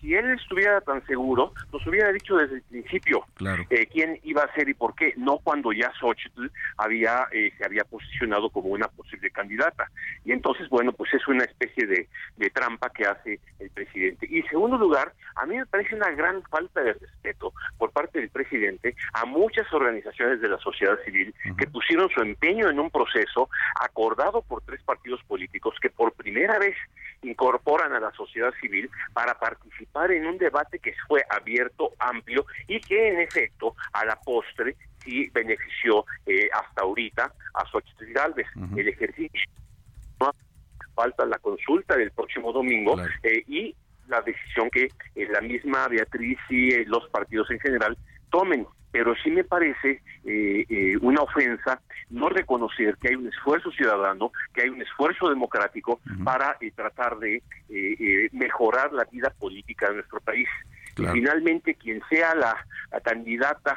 S32: Si él estuviera tan seguro, nos hubiera dicho desde el principio
S7: Claro.
S32: eh, quién iba a ser y por qué, no cuando ya Xochitl había, eh, se había posicionado como una posible candidata. Y entonces, bueno, pues es una especie de, de trampa que hace el presidente. Y en segundo lugar, a mí me parece una gran falta de respeto por parte del presidente a muchas organizaciones de la sociedad civil que pusieron su empeño en un proceso acordado por tres partidos políticos que por primera vez incorporan a la sociedad civil para participar en un debate que fue abierto, amplio y que en efecto a la postre sí benefició eh, hasta ahorita a Xochitl Gálvez. El ejercicio falta la consulta del próximo domingo eh, y la decisión que eh, la misma Beatriz y eh, los partidos en general tomen. Pero sí me parece eh, eh, una ofensa no reconocer que hay un esfuerzo ciudadano, que hay un esfuerzo democrático para eh, tratar de eh, eh, mejorar la vida política de nuestro país.
S34: Claro.
S32: Y finalmente, quien sea la, la candidata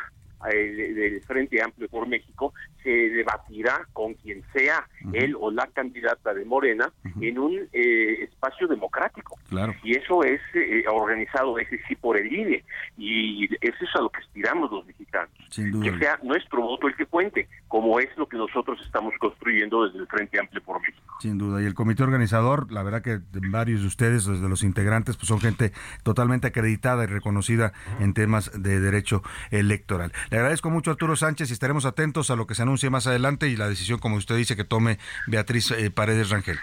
S32: eh, de- del Frente Amplio por México se debatirá con quien sea él o la candidata de Morena en un eh, espacio democrático.
S7: Claro.
S32: Y eso es eh, organizado, ese sí, por el INE. Y eso es a lo que aspiramos los mexicanos.
S7: Sin duda.
S32: Que sea nuestro voto el que cuente, como es lo que nosotros estamos construyendo desde el Frente Amplio por México.
S7: Sin duda. Y el comité organizador, la verdad que varios de ustedes, desde los integrantes, pues son gente totalmente acreditada y reconocida en temas de derecho electoral. Le agradezco mucho a Arturo Sánchez y estaremos atentos a lo que se anuncie más adelante y la decisión, como usted dice, que tome Beatriz eh, Paredes Rangel.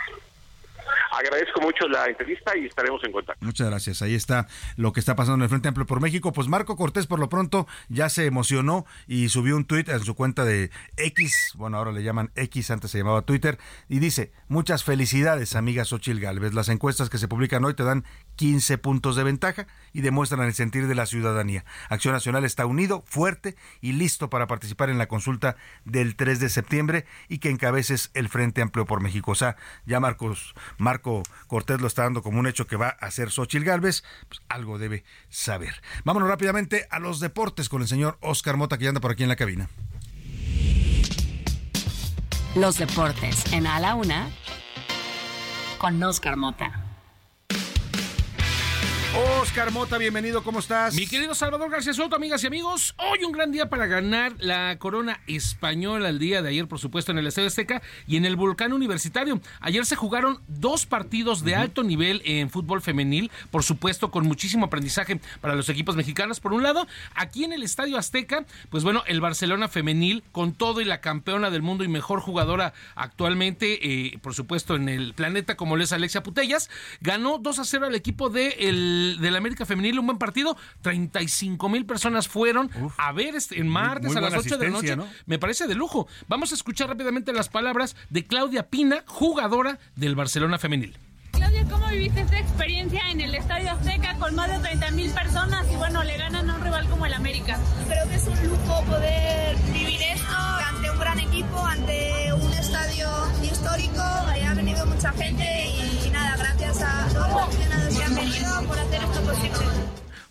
S32: Agradezco mucho la entrevista y estaremos en contacto.
S7: Muchas gracias. Ahí está lo que está pasando en el Frente Amplio por México. Pues Marco Cortés, por lo pronto, ya se emocionó y subió un tuit en su cuenta de X, bueno, ahora le llaman X, antes se llamaba Twitter, y dice, muchas felicidades, amiga Xochil Gálvez. Las encuestas que se publican hoy te dan 15 puntos de ventaja y demuestran el sentir de la ciudadanía. Acción Nacional está unido, fuerte y listo para participar en la consulta del 3 de septiembre y que encabeces el Frente Amplio por México. O sea, ya Marcos, Marco Cortés lo está dando como un hecho que va a ser Xochil Gálvez, pues algo debe saber. Vámonos rápidamente a los deportes con el señor Oscar Mota que ya anda por aquí en la cabina.
S24: Los deportes en A la Una con Oscar Mota.
S7: Oscar Mota, bienvenido, ¿cómo estás?
S34: Mi querido Salvador García Soto, amigas y amigos, hoy un gran día para ganar la corona española el día de ayer, por supuesto, en el Estadio Azteca y en el Volcán Universitario. Ayer se jugaron dos partidos de alto nivel en fútbol femenil, por supuesto, con muchísimo aprendizaje para los equipos mexicanos. Por un lado, aquí en el Estadio Azteca, pues bueno, el Barcelona femenil, con todo y la campeona del mundo y mejor jugadora actualmente, eh, por supuesto, en el planeta, como lo es Alexia Putellas, ganó 2 a 0 al equipo de el del América Femenil, un buen partido. 35 mil personas fueron a ver este, en martes a las 8 de la noche. Me parece de lujo. Vamos a escuchar rápidamente las palabras de Claudia Pina, jugadora del Barcelona Femenil.
S35: Claudia, ¿cómo viviste esta experiencia en el Estadio Azteca con más de 30 mil personas y bueno, le ganan a un rival como el América?
S36: Creo que es un lujo poder vivir esto ante un gran equipo, ante un estadio histórico. Ha venido mucha gente y, gracias a todos los aficionados que han venido por hacer esto posible.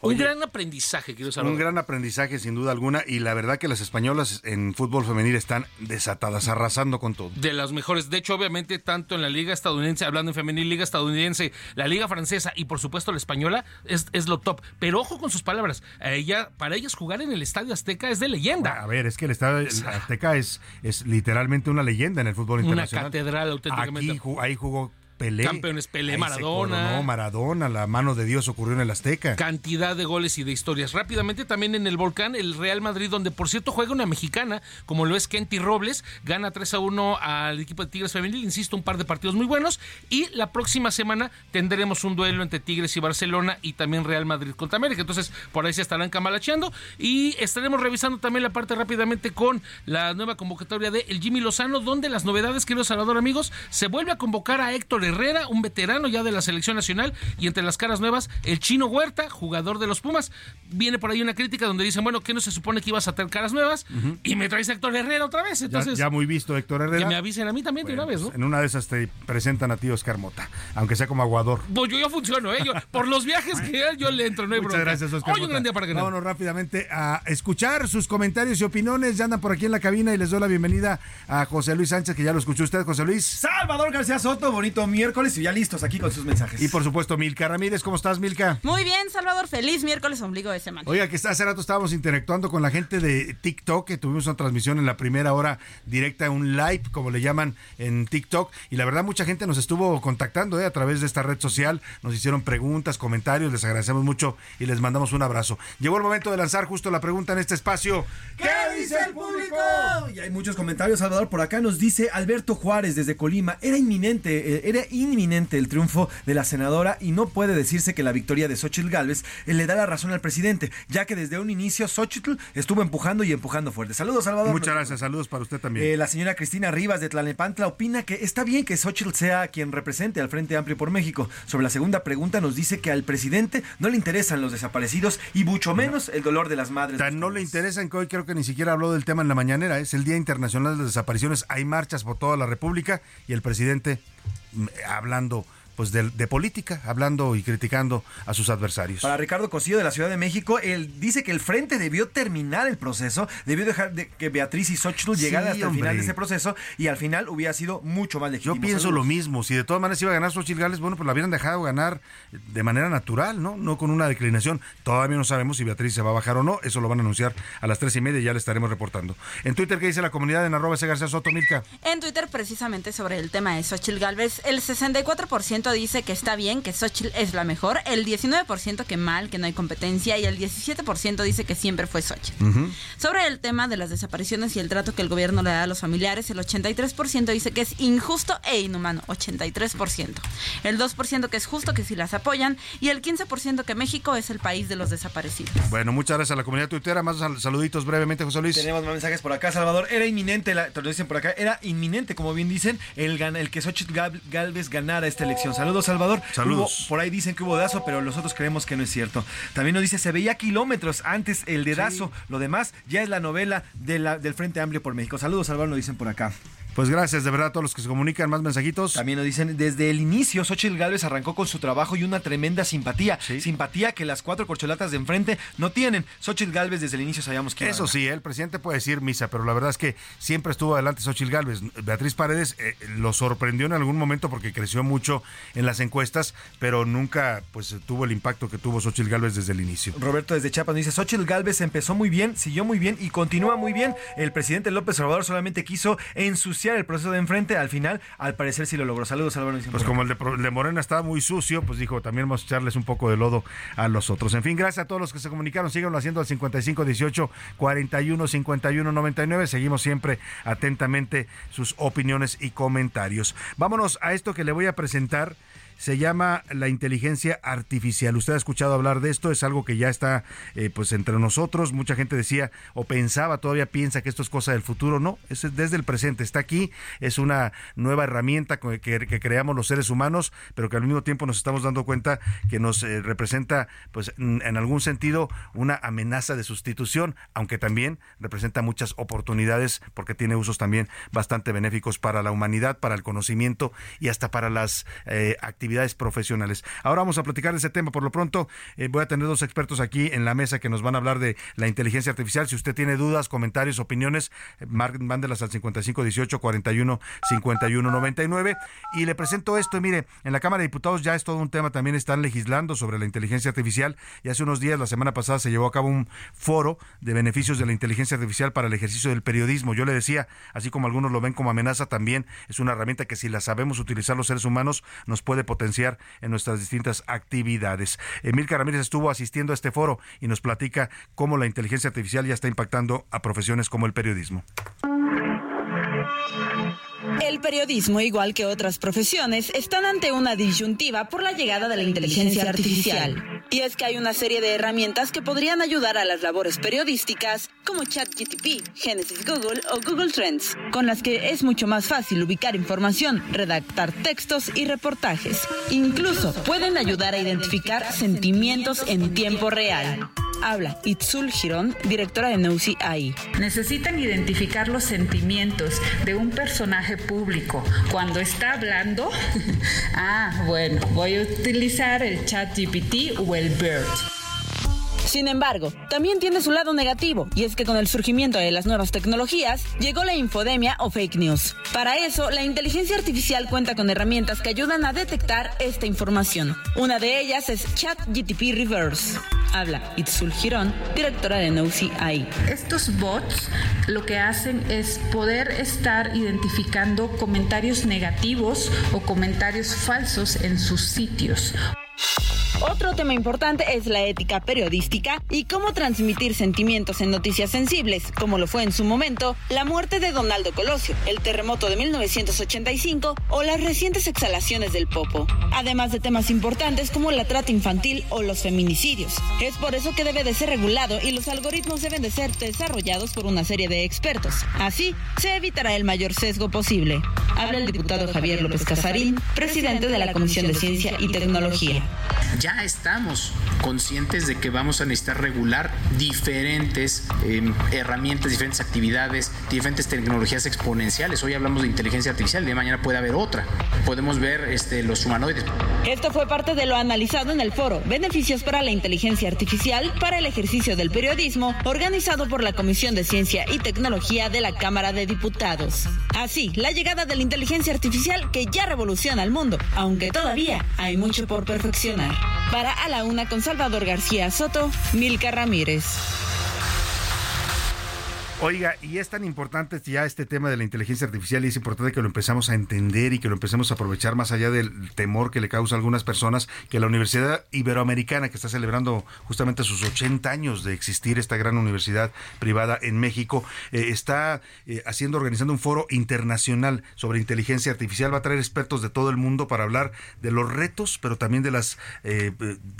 S34: un gran aprendizaje, quiero saber.
S7: Un gran aprendizaje, sin duda alguna. Y la verdad que las españolas en fútbol femenil están desatadas, arrasando con todo.
S34: De las mejores. De hecho, obviamente, tanto en la liga estadounidense, hablando en femenil, liga estadounidense, la liga francesa y por supuesto la española, es, es lo top. Pero ojo con sus palabras. A ella, para ellas jugar en el Estadio Azteca es de leyenda.
S7: A ver, es que el Estadio Azteca es, es literalmente una leyenda en el fútbol internacional.
S34: Una catedral auténticamente.
S7: Aquí, ahí jugó Pelé.
S34: Campeones Pelé, Maradona.
S7: No, Maradona, la mano de Dios ocurrió en el Azteca.
S34: Cantidad de goles y de historias. Rápidamente también en el Volcán, el Real Madrid, donde por cierto juega una mexicana, como lo es Kenty Robles, gana 3 a 1 al equipo de Tigres Femenil, insisto, un par de partidos muy buenos. Y la próxima semana tendremos un duelo entre Tigres y Barcelona y también Real Madrid contra América. Entonces, por ahí se estarán camalacheando. Y estaremos revisando también la parte rápidamente con la nueva convocatoria de el Jimmy Lozano, donde las novedades, querido Salvador, amigos, se vuelve a convocar a Héctor Herrera, un veterano ya de la selección nacional, y entre las caras nuevas, el chino Huerta, jugador de los Pumas. Viene por ahí una crítica donde dicen, bueno, ¿qué no se supone que ibas a tener caras nuevas? Y me traes a Héctor Herrera otra vez. Entonces,
S7: ya, ya, muy visto Héctor Herrera.
S34: Que me avisen a mí también
S7: bueno,
S34: de una vez, ¿no?
S7: Pues en una de esas te presentan a ti Oscar Mota, aunque sea como aguador.
S34: Pues yo ya funciono, ¿eh? Yo, por los viajes que yo le entro, no hay
S7: Muchas
S34: bronca.
S7: gracias, Oscar
S34: Hoy un gran día para ganar.
S7: Vámonos rápidamente a escuchar sus comentarios y opiniones. Ya andan por aquí en la cabina y les doy la bienvenida a José Luis Sánchez, que ya lo escuchó usted, José Luis.
S30: Salvador García Soto, bonito miércoles y ya listos aquí con sus mensajes.
S7: Y por supuesto, Milka Ramírez, ¿cómo estás, Milka?
S37: Muy bien, Salvador, feliz miércoles ombligo de semana.
S7: Oiga, que hace rato estábamos interactuando con la gente de TikTok, que tuvimos una transmisión en la primera hora directa, un live, como le llaman en TikTok, y la verdad mucha gente nos estuvo contactando ¿eh? a través de esta red social, nos hicieron preguntas, comentarios, les agradecemos mucho y les mandamos un abrazo. Llegó el momento de lanzar justo la pregunta en este espacio.
S30: ¿Qué dice el público? Y hay muchos comentarios, Salvador. Por acá nos dice Alberto Juárez desde Colima. Era inminente, eh, era inminente el triunfo de la senadora y no puede decirse que la victoria de Xochitl Gálvez eh, le da la razón al presidente, ya que desde un inicio Xochitl estuvo empujando y empujando fuerte. Saludos, Salvador.
S7: Muchas gracias, saludos para usted también.
S30: Eh, la señora Cristina Rivas de Tlalnepantla opina que está bien que Xochitl sea quien represente al Frente Amplio por México. Sobre la segunda pregunta nos dice que al presidente no le interesan los desaparecidos y mucho menos el dolor de las madres.
S7: Tan no le interesan que hoy creo que ni siquiera habló del tema en la mañanera. Es el Día Internacional de las Desapariciones. Hay marchas por toda la República y el presidente mm, hablando pues de, de, política, hablando y criticando a sus adversarios.
S30: Para Ricardo Cosío de la Ciudad de México, él dice que el frente debió terminar el proceso, debió dejar de que Beatriz y Xochitl
S7: Sí,
S30: llegaran hasta
S7: hombre.
S30: el final de ese proceso y al final hubiera sido mucho más legítimo.
S7: Yo pienso
S30: Saludos.
S7: lo mismo. Si de todas maneras iba a ganar Xochitl Gales, bueno, pues la hubieran dejado ganar de manera natural, ¿no? No con una declinación. Todavía no sabemos si Beatriz se va a bajar o no. Eso lo van a anunciar a las tres y media y ya le estaremos reportando. En Twitter, ¿qué dice la comunidad en arroba ese García Soto, Milka?
S37: En Twitter, precisamente sobre el tema de Xochitl Galvez, el 64% dice que está bien, que Xochitl es la mejor, el 19% que mal, que no hay competencia y el 17% dice que siempre fue Xochitl. Sobre el tema de las desapariciones y el trato que el gobierno le da a los familiares, el 83% dice que es injusto e inhumano, 83%. El 2% que es justo, que si las apoyan, y el 15% que México es el país de los desaparecidos.
S7: Bueno, muchas gracias a la comunidad tuitera. Más sal- saluditos brevemente, José Luis.
S30: Tenemos más mensajes por acá, Salvador. Era inminente, la- te lo dicen por acá, era inminente, como bien dicen, el, gan- el que Xochitl Gal- Galvez ganara esta elección. Saludos, Salvador.
S7: Saludos.
S30: por ahí dicen que hubo dedazo, pero nosotros creemos que no es cierto. También nos dice, se veía kilómetros antes el dedazo. Lo demás ya es la novela del Frente Amplio por México. Saludos, Salvador, nos dicen por acá.
S7: Pues gracias de verdad a todos los que se comunican. Más mensajitos.
S30: También nos dicen, desde el inicio, Xochitl Gálvez arrancó con su trabajo y una tremenda simpatía. Simpatía que las cuatro corcholatas de enfrente no tienen. Xochitl Gálvez desde el inicio sabíamos que
S7: Eso sí, el presidente puede decir misa, pero la verdad es que siempre estuvo adelante Xochitl Gálvez. Beatriz Paredes eh, lo sorprendió en algún momento porque creció mucho en las encuestas, pero nunca pues tuvo el impacto que tuvo Xochitl Gálvez desde el inicio.
S30: Roberto desde Chiapas nos dice, Xochitl Gálvez empezó muy bien, siguió muy bien y continúa muy bien. El presidente López Obrador solamente quiso ensuciar el proceso de enfrente al final, al parecer sí lo logró. Saludos, Álvaro.
S7: Pues como el de, Morena estaba muy sucio, pues dijo, también vamos a echarles un poco de lodo a los otros. En fin, gracias a todos los que se comunicaron. Síganlo haciendo al 55 18 41 51 99. Seguimos siempre atentamente sus opiniones y comentarios. Vámonos a esto que le voy a presentar se llama la inteligencia artificial. Usted ha escuchado hablar de esto, es algo que ya está eh, pues entre nosotros. Mucha gente decía o pensaba, todavía piensa que esto es cosa del futuro. No, es desde el presente, está aquí, es una nueva herramienta que, que creamos los seres humanos, pero que al mismo tiempo nos estamos dando cuenta que nos eh, representa pues en algún sentido una amenaza de sustitución, aunque también representa muchas oportunidades porque tiene usos también bastante benéficos para la humanidad, para el conocimiento y hasta para las eh, actividades profesionales. Ahora vamos a platicar de ese tema. Por lo pronto, eh, voy a tener dos expertos aquí en la mesa que nos van a hablar de la inteligencia artificial. Si usted tiene dudas, comentarios, opiniones, eh, mándelas al 55 18 41 51 99. Y le presento esto. Mire, en la Cámara de Diputados ya es todo un tema. También están legislando sobre la inteligencia artificial. Y hace unos días, la semana pasada, se llevó a cabo un foro de beneficios de la inteligencia artificial para el ejercicio del periodismo. Yo le decía, así como algunos lo ven como amenaza, también es una herramienta que si la sabemos utilizar los seres humanos, nos puede potenciar en nuestras distintas actividades. Emil Ramírez estuvo asistiendo a este foro y nos platica cómo la inteligencia artificial ya está impactando a profesiones como el periodismo.
S1: El periodismo, igual que otras profesiones, están ante una disyuntiva por la llegada de la inteligencia artificial. Y es que hay una serie de herramientas que podrían ayudar a las labores periodísticas, como ChatGTP, Genesis Google o Google Trends, con las que es mucho más fácil ubicar información, redactar textos y reportajes. Incluso pueden ayudar a identificar sentimientos en tiempo real. Habla Itzul Girón, directora de Neusi AI.
S38: Necesitan identificar los sentimientos de un personaje público cuando está hablando. ah, bueno, voy a utilizar el chat GPT o el BERT.
S1: Sin embargo, también tiene su lado negativo, y es que con el surgimiento de las nuevas tecnologías, llegó la infodemia o fake news. Para eso, la inteligencia artificial cuenta con herramientas que ayudan a detectar esta información. Una de ellas es ChatGTP Reverse. Habla Itzul Girón, directora de Nosy AI.
S38: Estos bots lo que hacen es poder estar identificando comentarios negativos o comentarios falsos en sus sitios.
S1: Otro tema importante es la ética periodística y cómo transmitir sentimientos en noticias sensibles, como lo fue en su momento la muerte de Donaldo Colosio, el terremoto de 1985 o las recientes exhalaciones del Popo, además de temas importantes como la trata infantil o los feminicidios. Es por eso que debe de ser regulado y los algoritmos deben de ser desarrollados por una serie de expertos. Así se evitará el mayor sesgo posible. Habla el diputado Javier López Casarín, presidente de la Comisión de Ciencia y Tecnología
S39: ya estamos conscientes de que vamos a necesitar regular diferentes em, herramientas, diferentes actividades, diferentes tecnologías exponenciales. Hoy hablamos de inteligencia artificial, de mañana puede haber otra. Podemos ver este, los humanoides.
S1: Esto fue parte de lo analizado en el foro Beneficios para la Inteligencia Artificial para el ejercicio del periodismo, organizado por la Comisión de Ciencia y Tecnología de la Cámara de Diputados. Así, la llegada de la inteligencia artificial que ya revoluciona el mundo, aunque todavía hay mucho por perfeccionar. Para A la Una con Salvador García Soto, Milka Ramírez.
S7: Oiga, y es tan importante ya este tema de la inteligencia artificial y es importante que lo empezamos a entender y que lo empecemos a aprovechar más allá del temor que le causa a algunas personas, que la Universidad Iberoamericana, que está celebrando justamente sus 80 años de existir, esta gran universidad privada en México, eh, está eh, haciendo, organizando un foro internacional sobre inteligencia artificial. Va a traer expertos de todo el mundo para hablar de los retos, pero también de las eh,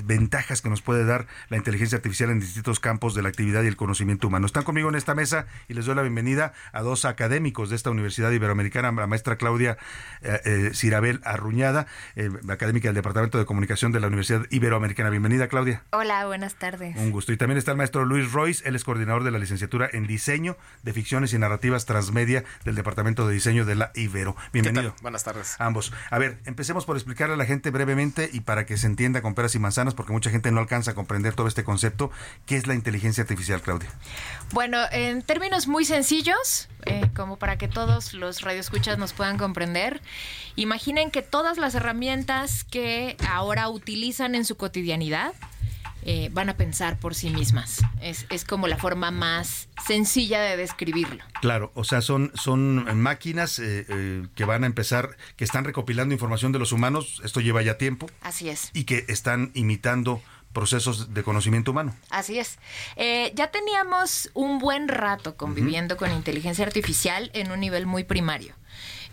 S7: ventajas que nos puede dar la inteligencia artificial en distintos campos de la actividad y el conocimiento humano. Están conmigo en esta mesa y les doy la bienvenida a dos académicos de esta Universidad Iberoamericana, la maestra Claudia eh, eh, Cirabel Arruñada, eh, académica del Departamento de Comunicación de la Universidad Iberoamericana. Bienvenida, Claudia.
S40: Hola, buenas tardes.
S7: Un gusto. Y también está el maestro Luis Royce, él es coordinador de la licenciatura en Diseño de Ficciones y Narrativas Transmedia del Departamento de Diseño de la Ibero. Bienvenido.
S41: Buenas tardes.
S7: Ambos. A ver, empecemos por explicarle a la gente brevemente y para que se entienda con peras y manzanas, porque mucha gente no alcanza a comprender todo este concepto, ¿qué es la inteligencia artificial, Claudia?
S40: Bueno, en términos muy sencillos, eh, como para que todos los radioescuchas nos puedan comprender, imaginen que todas las herramientas que ahora utilizan en su cotidianidad, eh, van a pensar por sí mismas. Es, es, como la forma más sencilla de describirlo.
S7: Claro, o sea, son, son máquinas eh, que van a empezar, que están recopilando información de los humanos, esto lleva ya tiempo.
S40: Así es.
S7: Y que están imitando procesos de conocimiento humano.
S40: Así es. Eh, ya teníamos un buen rato conviviendo uh -huh. con inteligencia artificial en un nivel muy primario.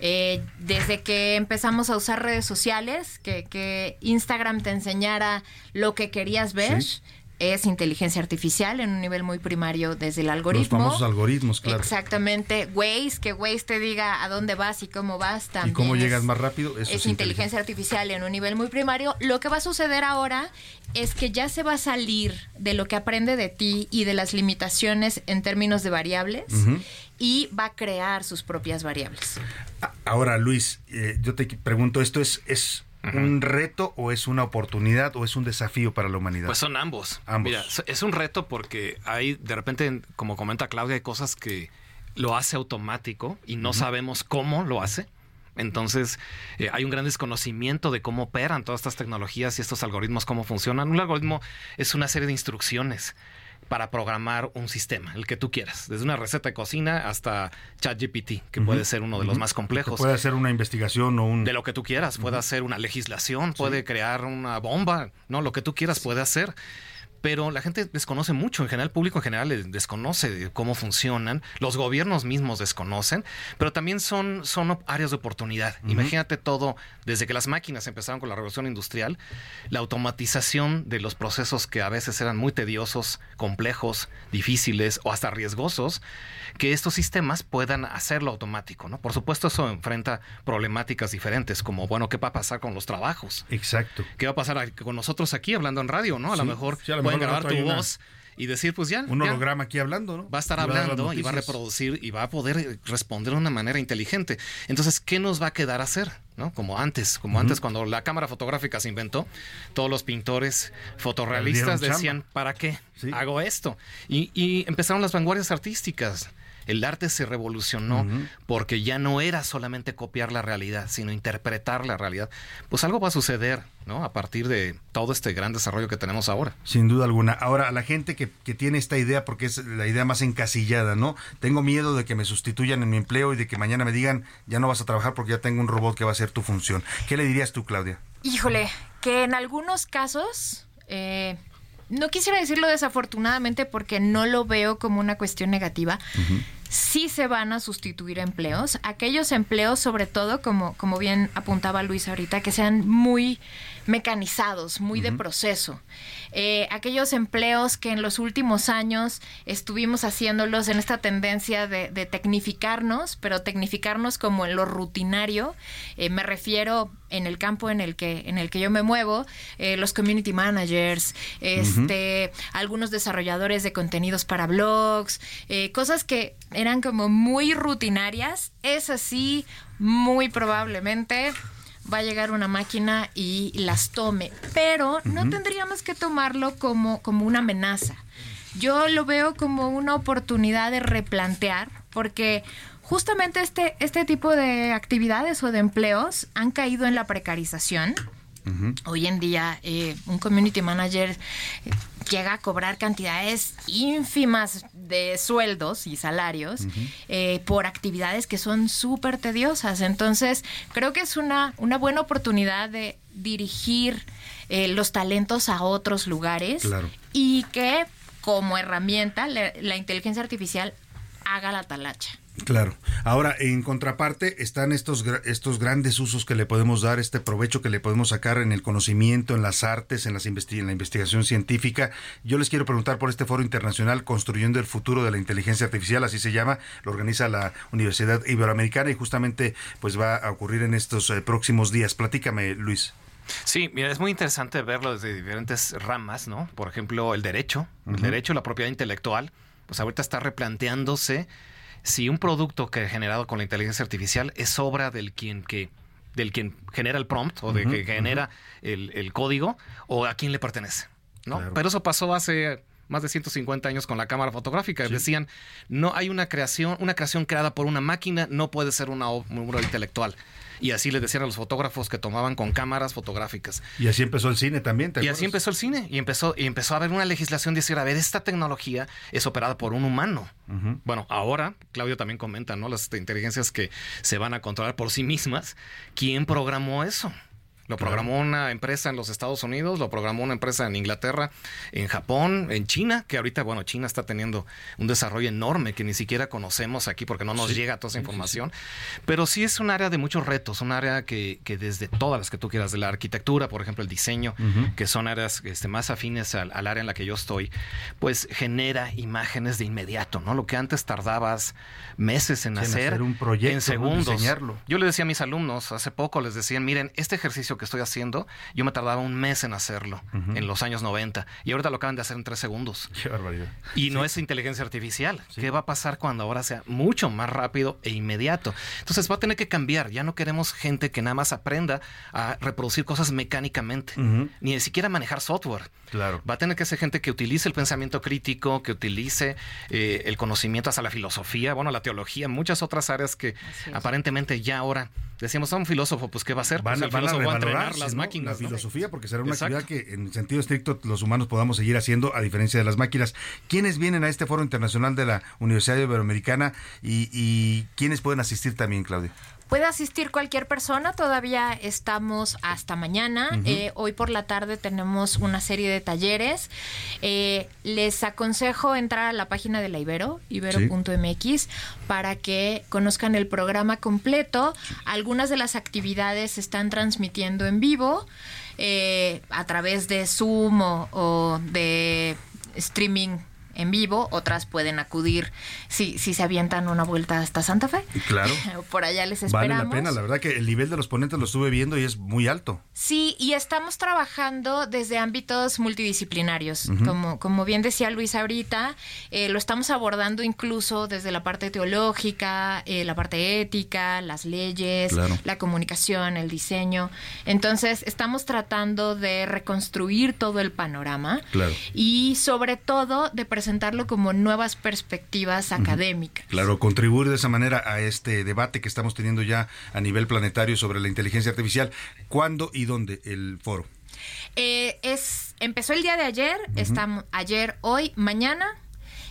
S40: Eh, desde que empezamos a usar redes sociales, que, que, Instagram te enseñara lo que querías ver. ¿Sí? Es inteligencia artificial en un nivel muy primario desde el algoritmo.
S7: Los famosos algoritmos, claro.
S40: Exactamente. Waze, que Waze te diga a dónde vas y cómo vas también.
S7: ¿Y cómo
S40: es,
S7: llegas más rápido?
S40: Eso es, es inteligencia artificial en un nivel muy primario. Lo que va a suceder ahora es que ya se va a salir de lo que aprende de ti y de las limitaciones en términos de variables. Uh -huh y va a crear sus propias variables.
S7: Ahora, Luis, eh, yo te pregunto, ¿esto es, es. Un reto o es una oportunidad o es un desafío para la humanidad?
S41: Pues son ambos.
S7: ambos.
S41: Mira, es un reto porque hay, de repente, como comenta Claudia, hay cosas que lo hace automático y no uh -huh. sabemos cómo lo hace. Entonces, eh, hay un gran desconocimiento de cómo operan todas estas tecnologías y estos algoritmos, cómo funcionan. Un algoritmo es una serie de instrucciones para programar un sistema, el que tú quieras, desde una receta de cocina hasta ChatGPT, que uh -huh. puede ser uno de los más complejos.
S7: Puede hacer una investigación o un...
S41: De lo que tú quieras, puede hacer una legislación, sí. puede crear una bomba, no, lo que tú quieras puede hacer pero la gente desconoce mucho, en general el público en general desconoce cómo funcionan, los gobiernos mismos desconocen, pero también son, son áreas de oportunidad. Uh -huh. Imagínate todo, desde que las máquinas empezaron con la revolución industrial, la automatización de los procesos que a veces eran muy tediosos, complejos, difíciles o hasta riesgosos, que estos sistemas puedan hacerlo automático. ¿no? Por supuesto eso enfrenta problemáticas diferentes, como, bueno, ¿qué va a pasar con los trabajos?
S7: Exacto.
S41: ¿Qué va a pasar con nosotros aquí hablando en radio? ¿no? A
S7: sí,
S41: lo mejor...
S7: Sí, a lo
S41: pueden grabar tu voz y decir, pues ya.
S7: Un
S41: ya,
S7: holograma aquí hablando, ¿no?
S41: Va a estar hablando y va a reproducir y va a poder responder de una manera inteligente. Entonces, ¿qué nos va a quedar a hacer? ¿no? Como antes, como uh -huh. antes cuando la cámara fotográfica se inventó, todos los pintores fotorrealistas decían. ¿para qué sí. hago esto? Y, y empezaron las vanguardias artísticas el arte se revolucionó uh -huh. porque ya no era solamente copiar la realidad, sino interpretar la realidad. Pues algo va a suceder, ¿no? A partir de todo este gran desarrollo que tenemos ahora.
S7: Sin duda alguna. Ahora, a la gente que, que tiene esta idea, porque es la idea más encasillada, ¿no? Tengo miedo de que me sustituyan en mi empleo y de que mañana me digan, ya no vas a trabajar porque ya tengo un robot que va a hacer tu función. ¿Qué le dirías tú, Claudia?
S40: Híjole, que en algunos casos... Eh no quisiera decirlo desafortunadamente porque no lo veo como una cuestión negativa. Uh -huh. Sí se van a sustituir empleos. Aquellos empleos, sobre todo, como, como bien apuntaba Luis ahorita, que sean muy mecanizados, muy uh -huh. de proceso. Eh, aquellos empleos que en los últimos años estuvimos haciéndolos en esta tendencia de, de tecnificarnos, pero tecnificarnos como en lo rutinario. Eh, me refiero en el campo en el que, en el que yo me muevo, eh, los community managers, este, uh -huh. algunos desarrolladores de contenidos para blogs, eh, cosas que eran como muy rutinarias. Es así, muy probablemente va a llegar una máquina y las tome, pero uh -huh. no tendríamos que tomarlo como, como una amenaza. Yo lo veo como una oportunidad de replantear, porque justamente este, este tipo de actividades o de empleos han caído en la precarización. Uh -huh. Hoy en día, eh, un community manager llega a cobrar cantidades ínfimas de sueldos y salarios uh -huh. eh, por actividades que son súper tediosas. Entonces, creo que es una, una buena oportunidad de dirigir eh, los talentos a otros lugares
S7: claro.
S40: y que como herramienta la, la inteligencia artificial haga la talacha.
S7: Claro. Ahora, en contraparte, están estos, estos grandes usos que le podemos dar, este provecho que le podemos sacar en el conocimiento, en las artes, en, las en la investigación científica. Yo les quiero preguntar por este foro internacional Construyendo el futuro de la inteligencia artificial, así se llama, lo organiza la Universidad Iberoamericana y justamente pues va a ocurrir en estos eh, próximos días. Platícame, Luis.
S41: Sí, mira, es muy interesante verlo desde diferentes ramas, ¿no? Por ejemplo, el derecho, el derecho, la propiedad intelectual, pues ahorita está replanteándose si un producto que generado con la inteligencia artificial es obra del quien que del quien genera el prompt o de que genera el, código o a quién le pertenece, ¿no? Pero eso pasó hace más de 150 años con la cámara fotográfica. Decían, no hay una creación, una creación creada por una máquina no puede ser una obra intelectual. Y así le decían a los fotógrafos que tomaban con cámaras fotográficas.
S7: Y así empezó el cine también.
S41: y así empezó el cine. Y empezó, y empezó a haber una legislación de decir, a ver, esta tecnología es operada por un humano. Bueno, ahora, Claudio también comenta, ¿no? Las inteligencias que se van a controlar por sí mismas. ¿Quién programó eso? Lo programó una empresa en los Estados Unidos, lo programó una empresa en Inglaterra, en Japón, en China, que ahorita, bueno, China está teniendo un desarrollo enorme que ni siquiera conocemos aquí porque no nos llega toda esa información. Pero sí es un área de muchos retos, un área que, que, desde todas las que tú quieras, de la arquitectura, por ejemplo, el diseño, que son áreas este, más afines al, área en la que yo estoy, pues genera imágenes de inmediato, ¿no? Lo que antes tardabas meses en, hacer,
S7: un proyecto,
S41: en segundos.
S7: diseñarlo.
S41: Yo le decía a mis alumnos hace poco, les decían, miren, este ejercicio que estoy haciendo, yo me tardaba un mes en hacerlo en los años 90 y ahorita lo acaban de hacer en tres segundos.
S7: Qué barbaridad.
S41: Y no es inteligencia artificial. ¿Qué va a pasar cuando ahora sea mucho más rápido e inmediato? Entonces va a tener que cambiar. Ya no queremos gente que nada más aprenda a reproducir cosas mecánicamente, ni siquiera manejar software.
S7: Claro.
S41: Va a tener que ser gente que utilice el pensamiento crítico, que utilice eh, el conocimiento hasta la filosofía, bueno, la teología, muchas otras áreas que aparentemente ya ahora decíamos, a un filósofo, pues ¿qué va a hacer?
S7: Van,
S41: pues
S7: van a entrenar las máquinas. La filosofía, porque será una actividad que en sentido estricto los humanos podamos seguir haciendo a diferencia de las máquinas. ¿Quiénes vienen a este foro internacional de la Universidad Iberoamericana y, y quiénes pueden asistir también, Claudia?
S40: Puede asistir cualquier persona, todavía estamos hasta mañana. Eh, hoy por la tarde tenemos una serie de talleres. Eh, les aconsejo entrar a la página de la Ibero, ibero.mx, para que conozcan el programa completo. Algunas de las actividades se están transmitiendo en vivo eh, a través de Zoom o de streaming en vivo, otras pueden acudir si, si se avientan una vuelta hasta Santa Fe.
S7: Claro.
S40: Por allá les esperamos.
S7: Vale la pena, la verdad que el nivel de los ponentes lo estuve viendo y es muy alto.
S40: Sí, y estamos trabajando desde ámbitos multidisciplinarios. como, como bien decía Luis ahorita, eh, lo estamos abordando incluso desde la parte teológica, eh, la parte ética, las leyes, la comunicación, el diseño. Entonces, estamos tratando de reconstruir todo el panorama
S7: claro.
S40: y sobre todo de presentar presentarlo como nuevas perspectivas académicas.
S7: Claro, contribuir de esa manera a este debate que estamos teniendo ya a nivel planetario sobre la inteligencia artificial. ¿Cuándo y dónde el foro?
S40: Eh, es empezó el día de ayer, estamos ayer, hoy, mañana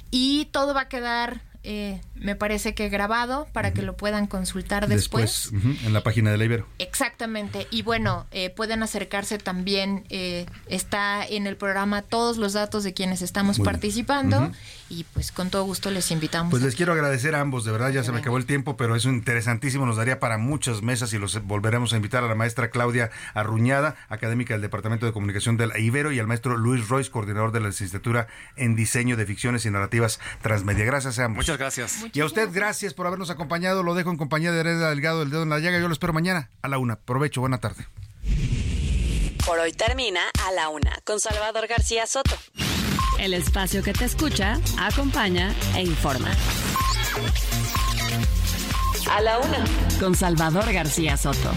S40: y todo va a quedar eh, me parece que grabado para que lo puedan consultar después.
S7: en la página de la Ibero.
S40: Exactamente. Y bueno, eh, pueden acercarse también, eh, está en el programa todos los datos de quienes estamos participando y pues con todo gusto les invitamos.
S7: Pues les quiero agradecer a ambos, de verdad ya se me acabó el tiempo, pero es interesantísimo, nos daría para muchas mesas y los volveremos a invitar a la maestra Claudia Arruñada, académica del Departamento de Comunicación de la Ibero, y al maestro Luis Royce, coordinador de la licenciatura en Diseño de Ficciones y Narrativas Transmedia. Gracias a ambos.
S41: Muchas gracias.
S7: Y a usted, gracias por habernos acompañado. Lo dejo en compañía de Hereda Delgado, el dedo en la llaga. Yo lo espero mañana a la una. Provecho, buena tarde.
S24: Por hoy termina a la una con Salvador García Soto. El espacio que te escucha, acompaña e informa. A la una con Salvador García Soto.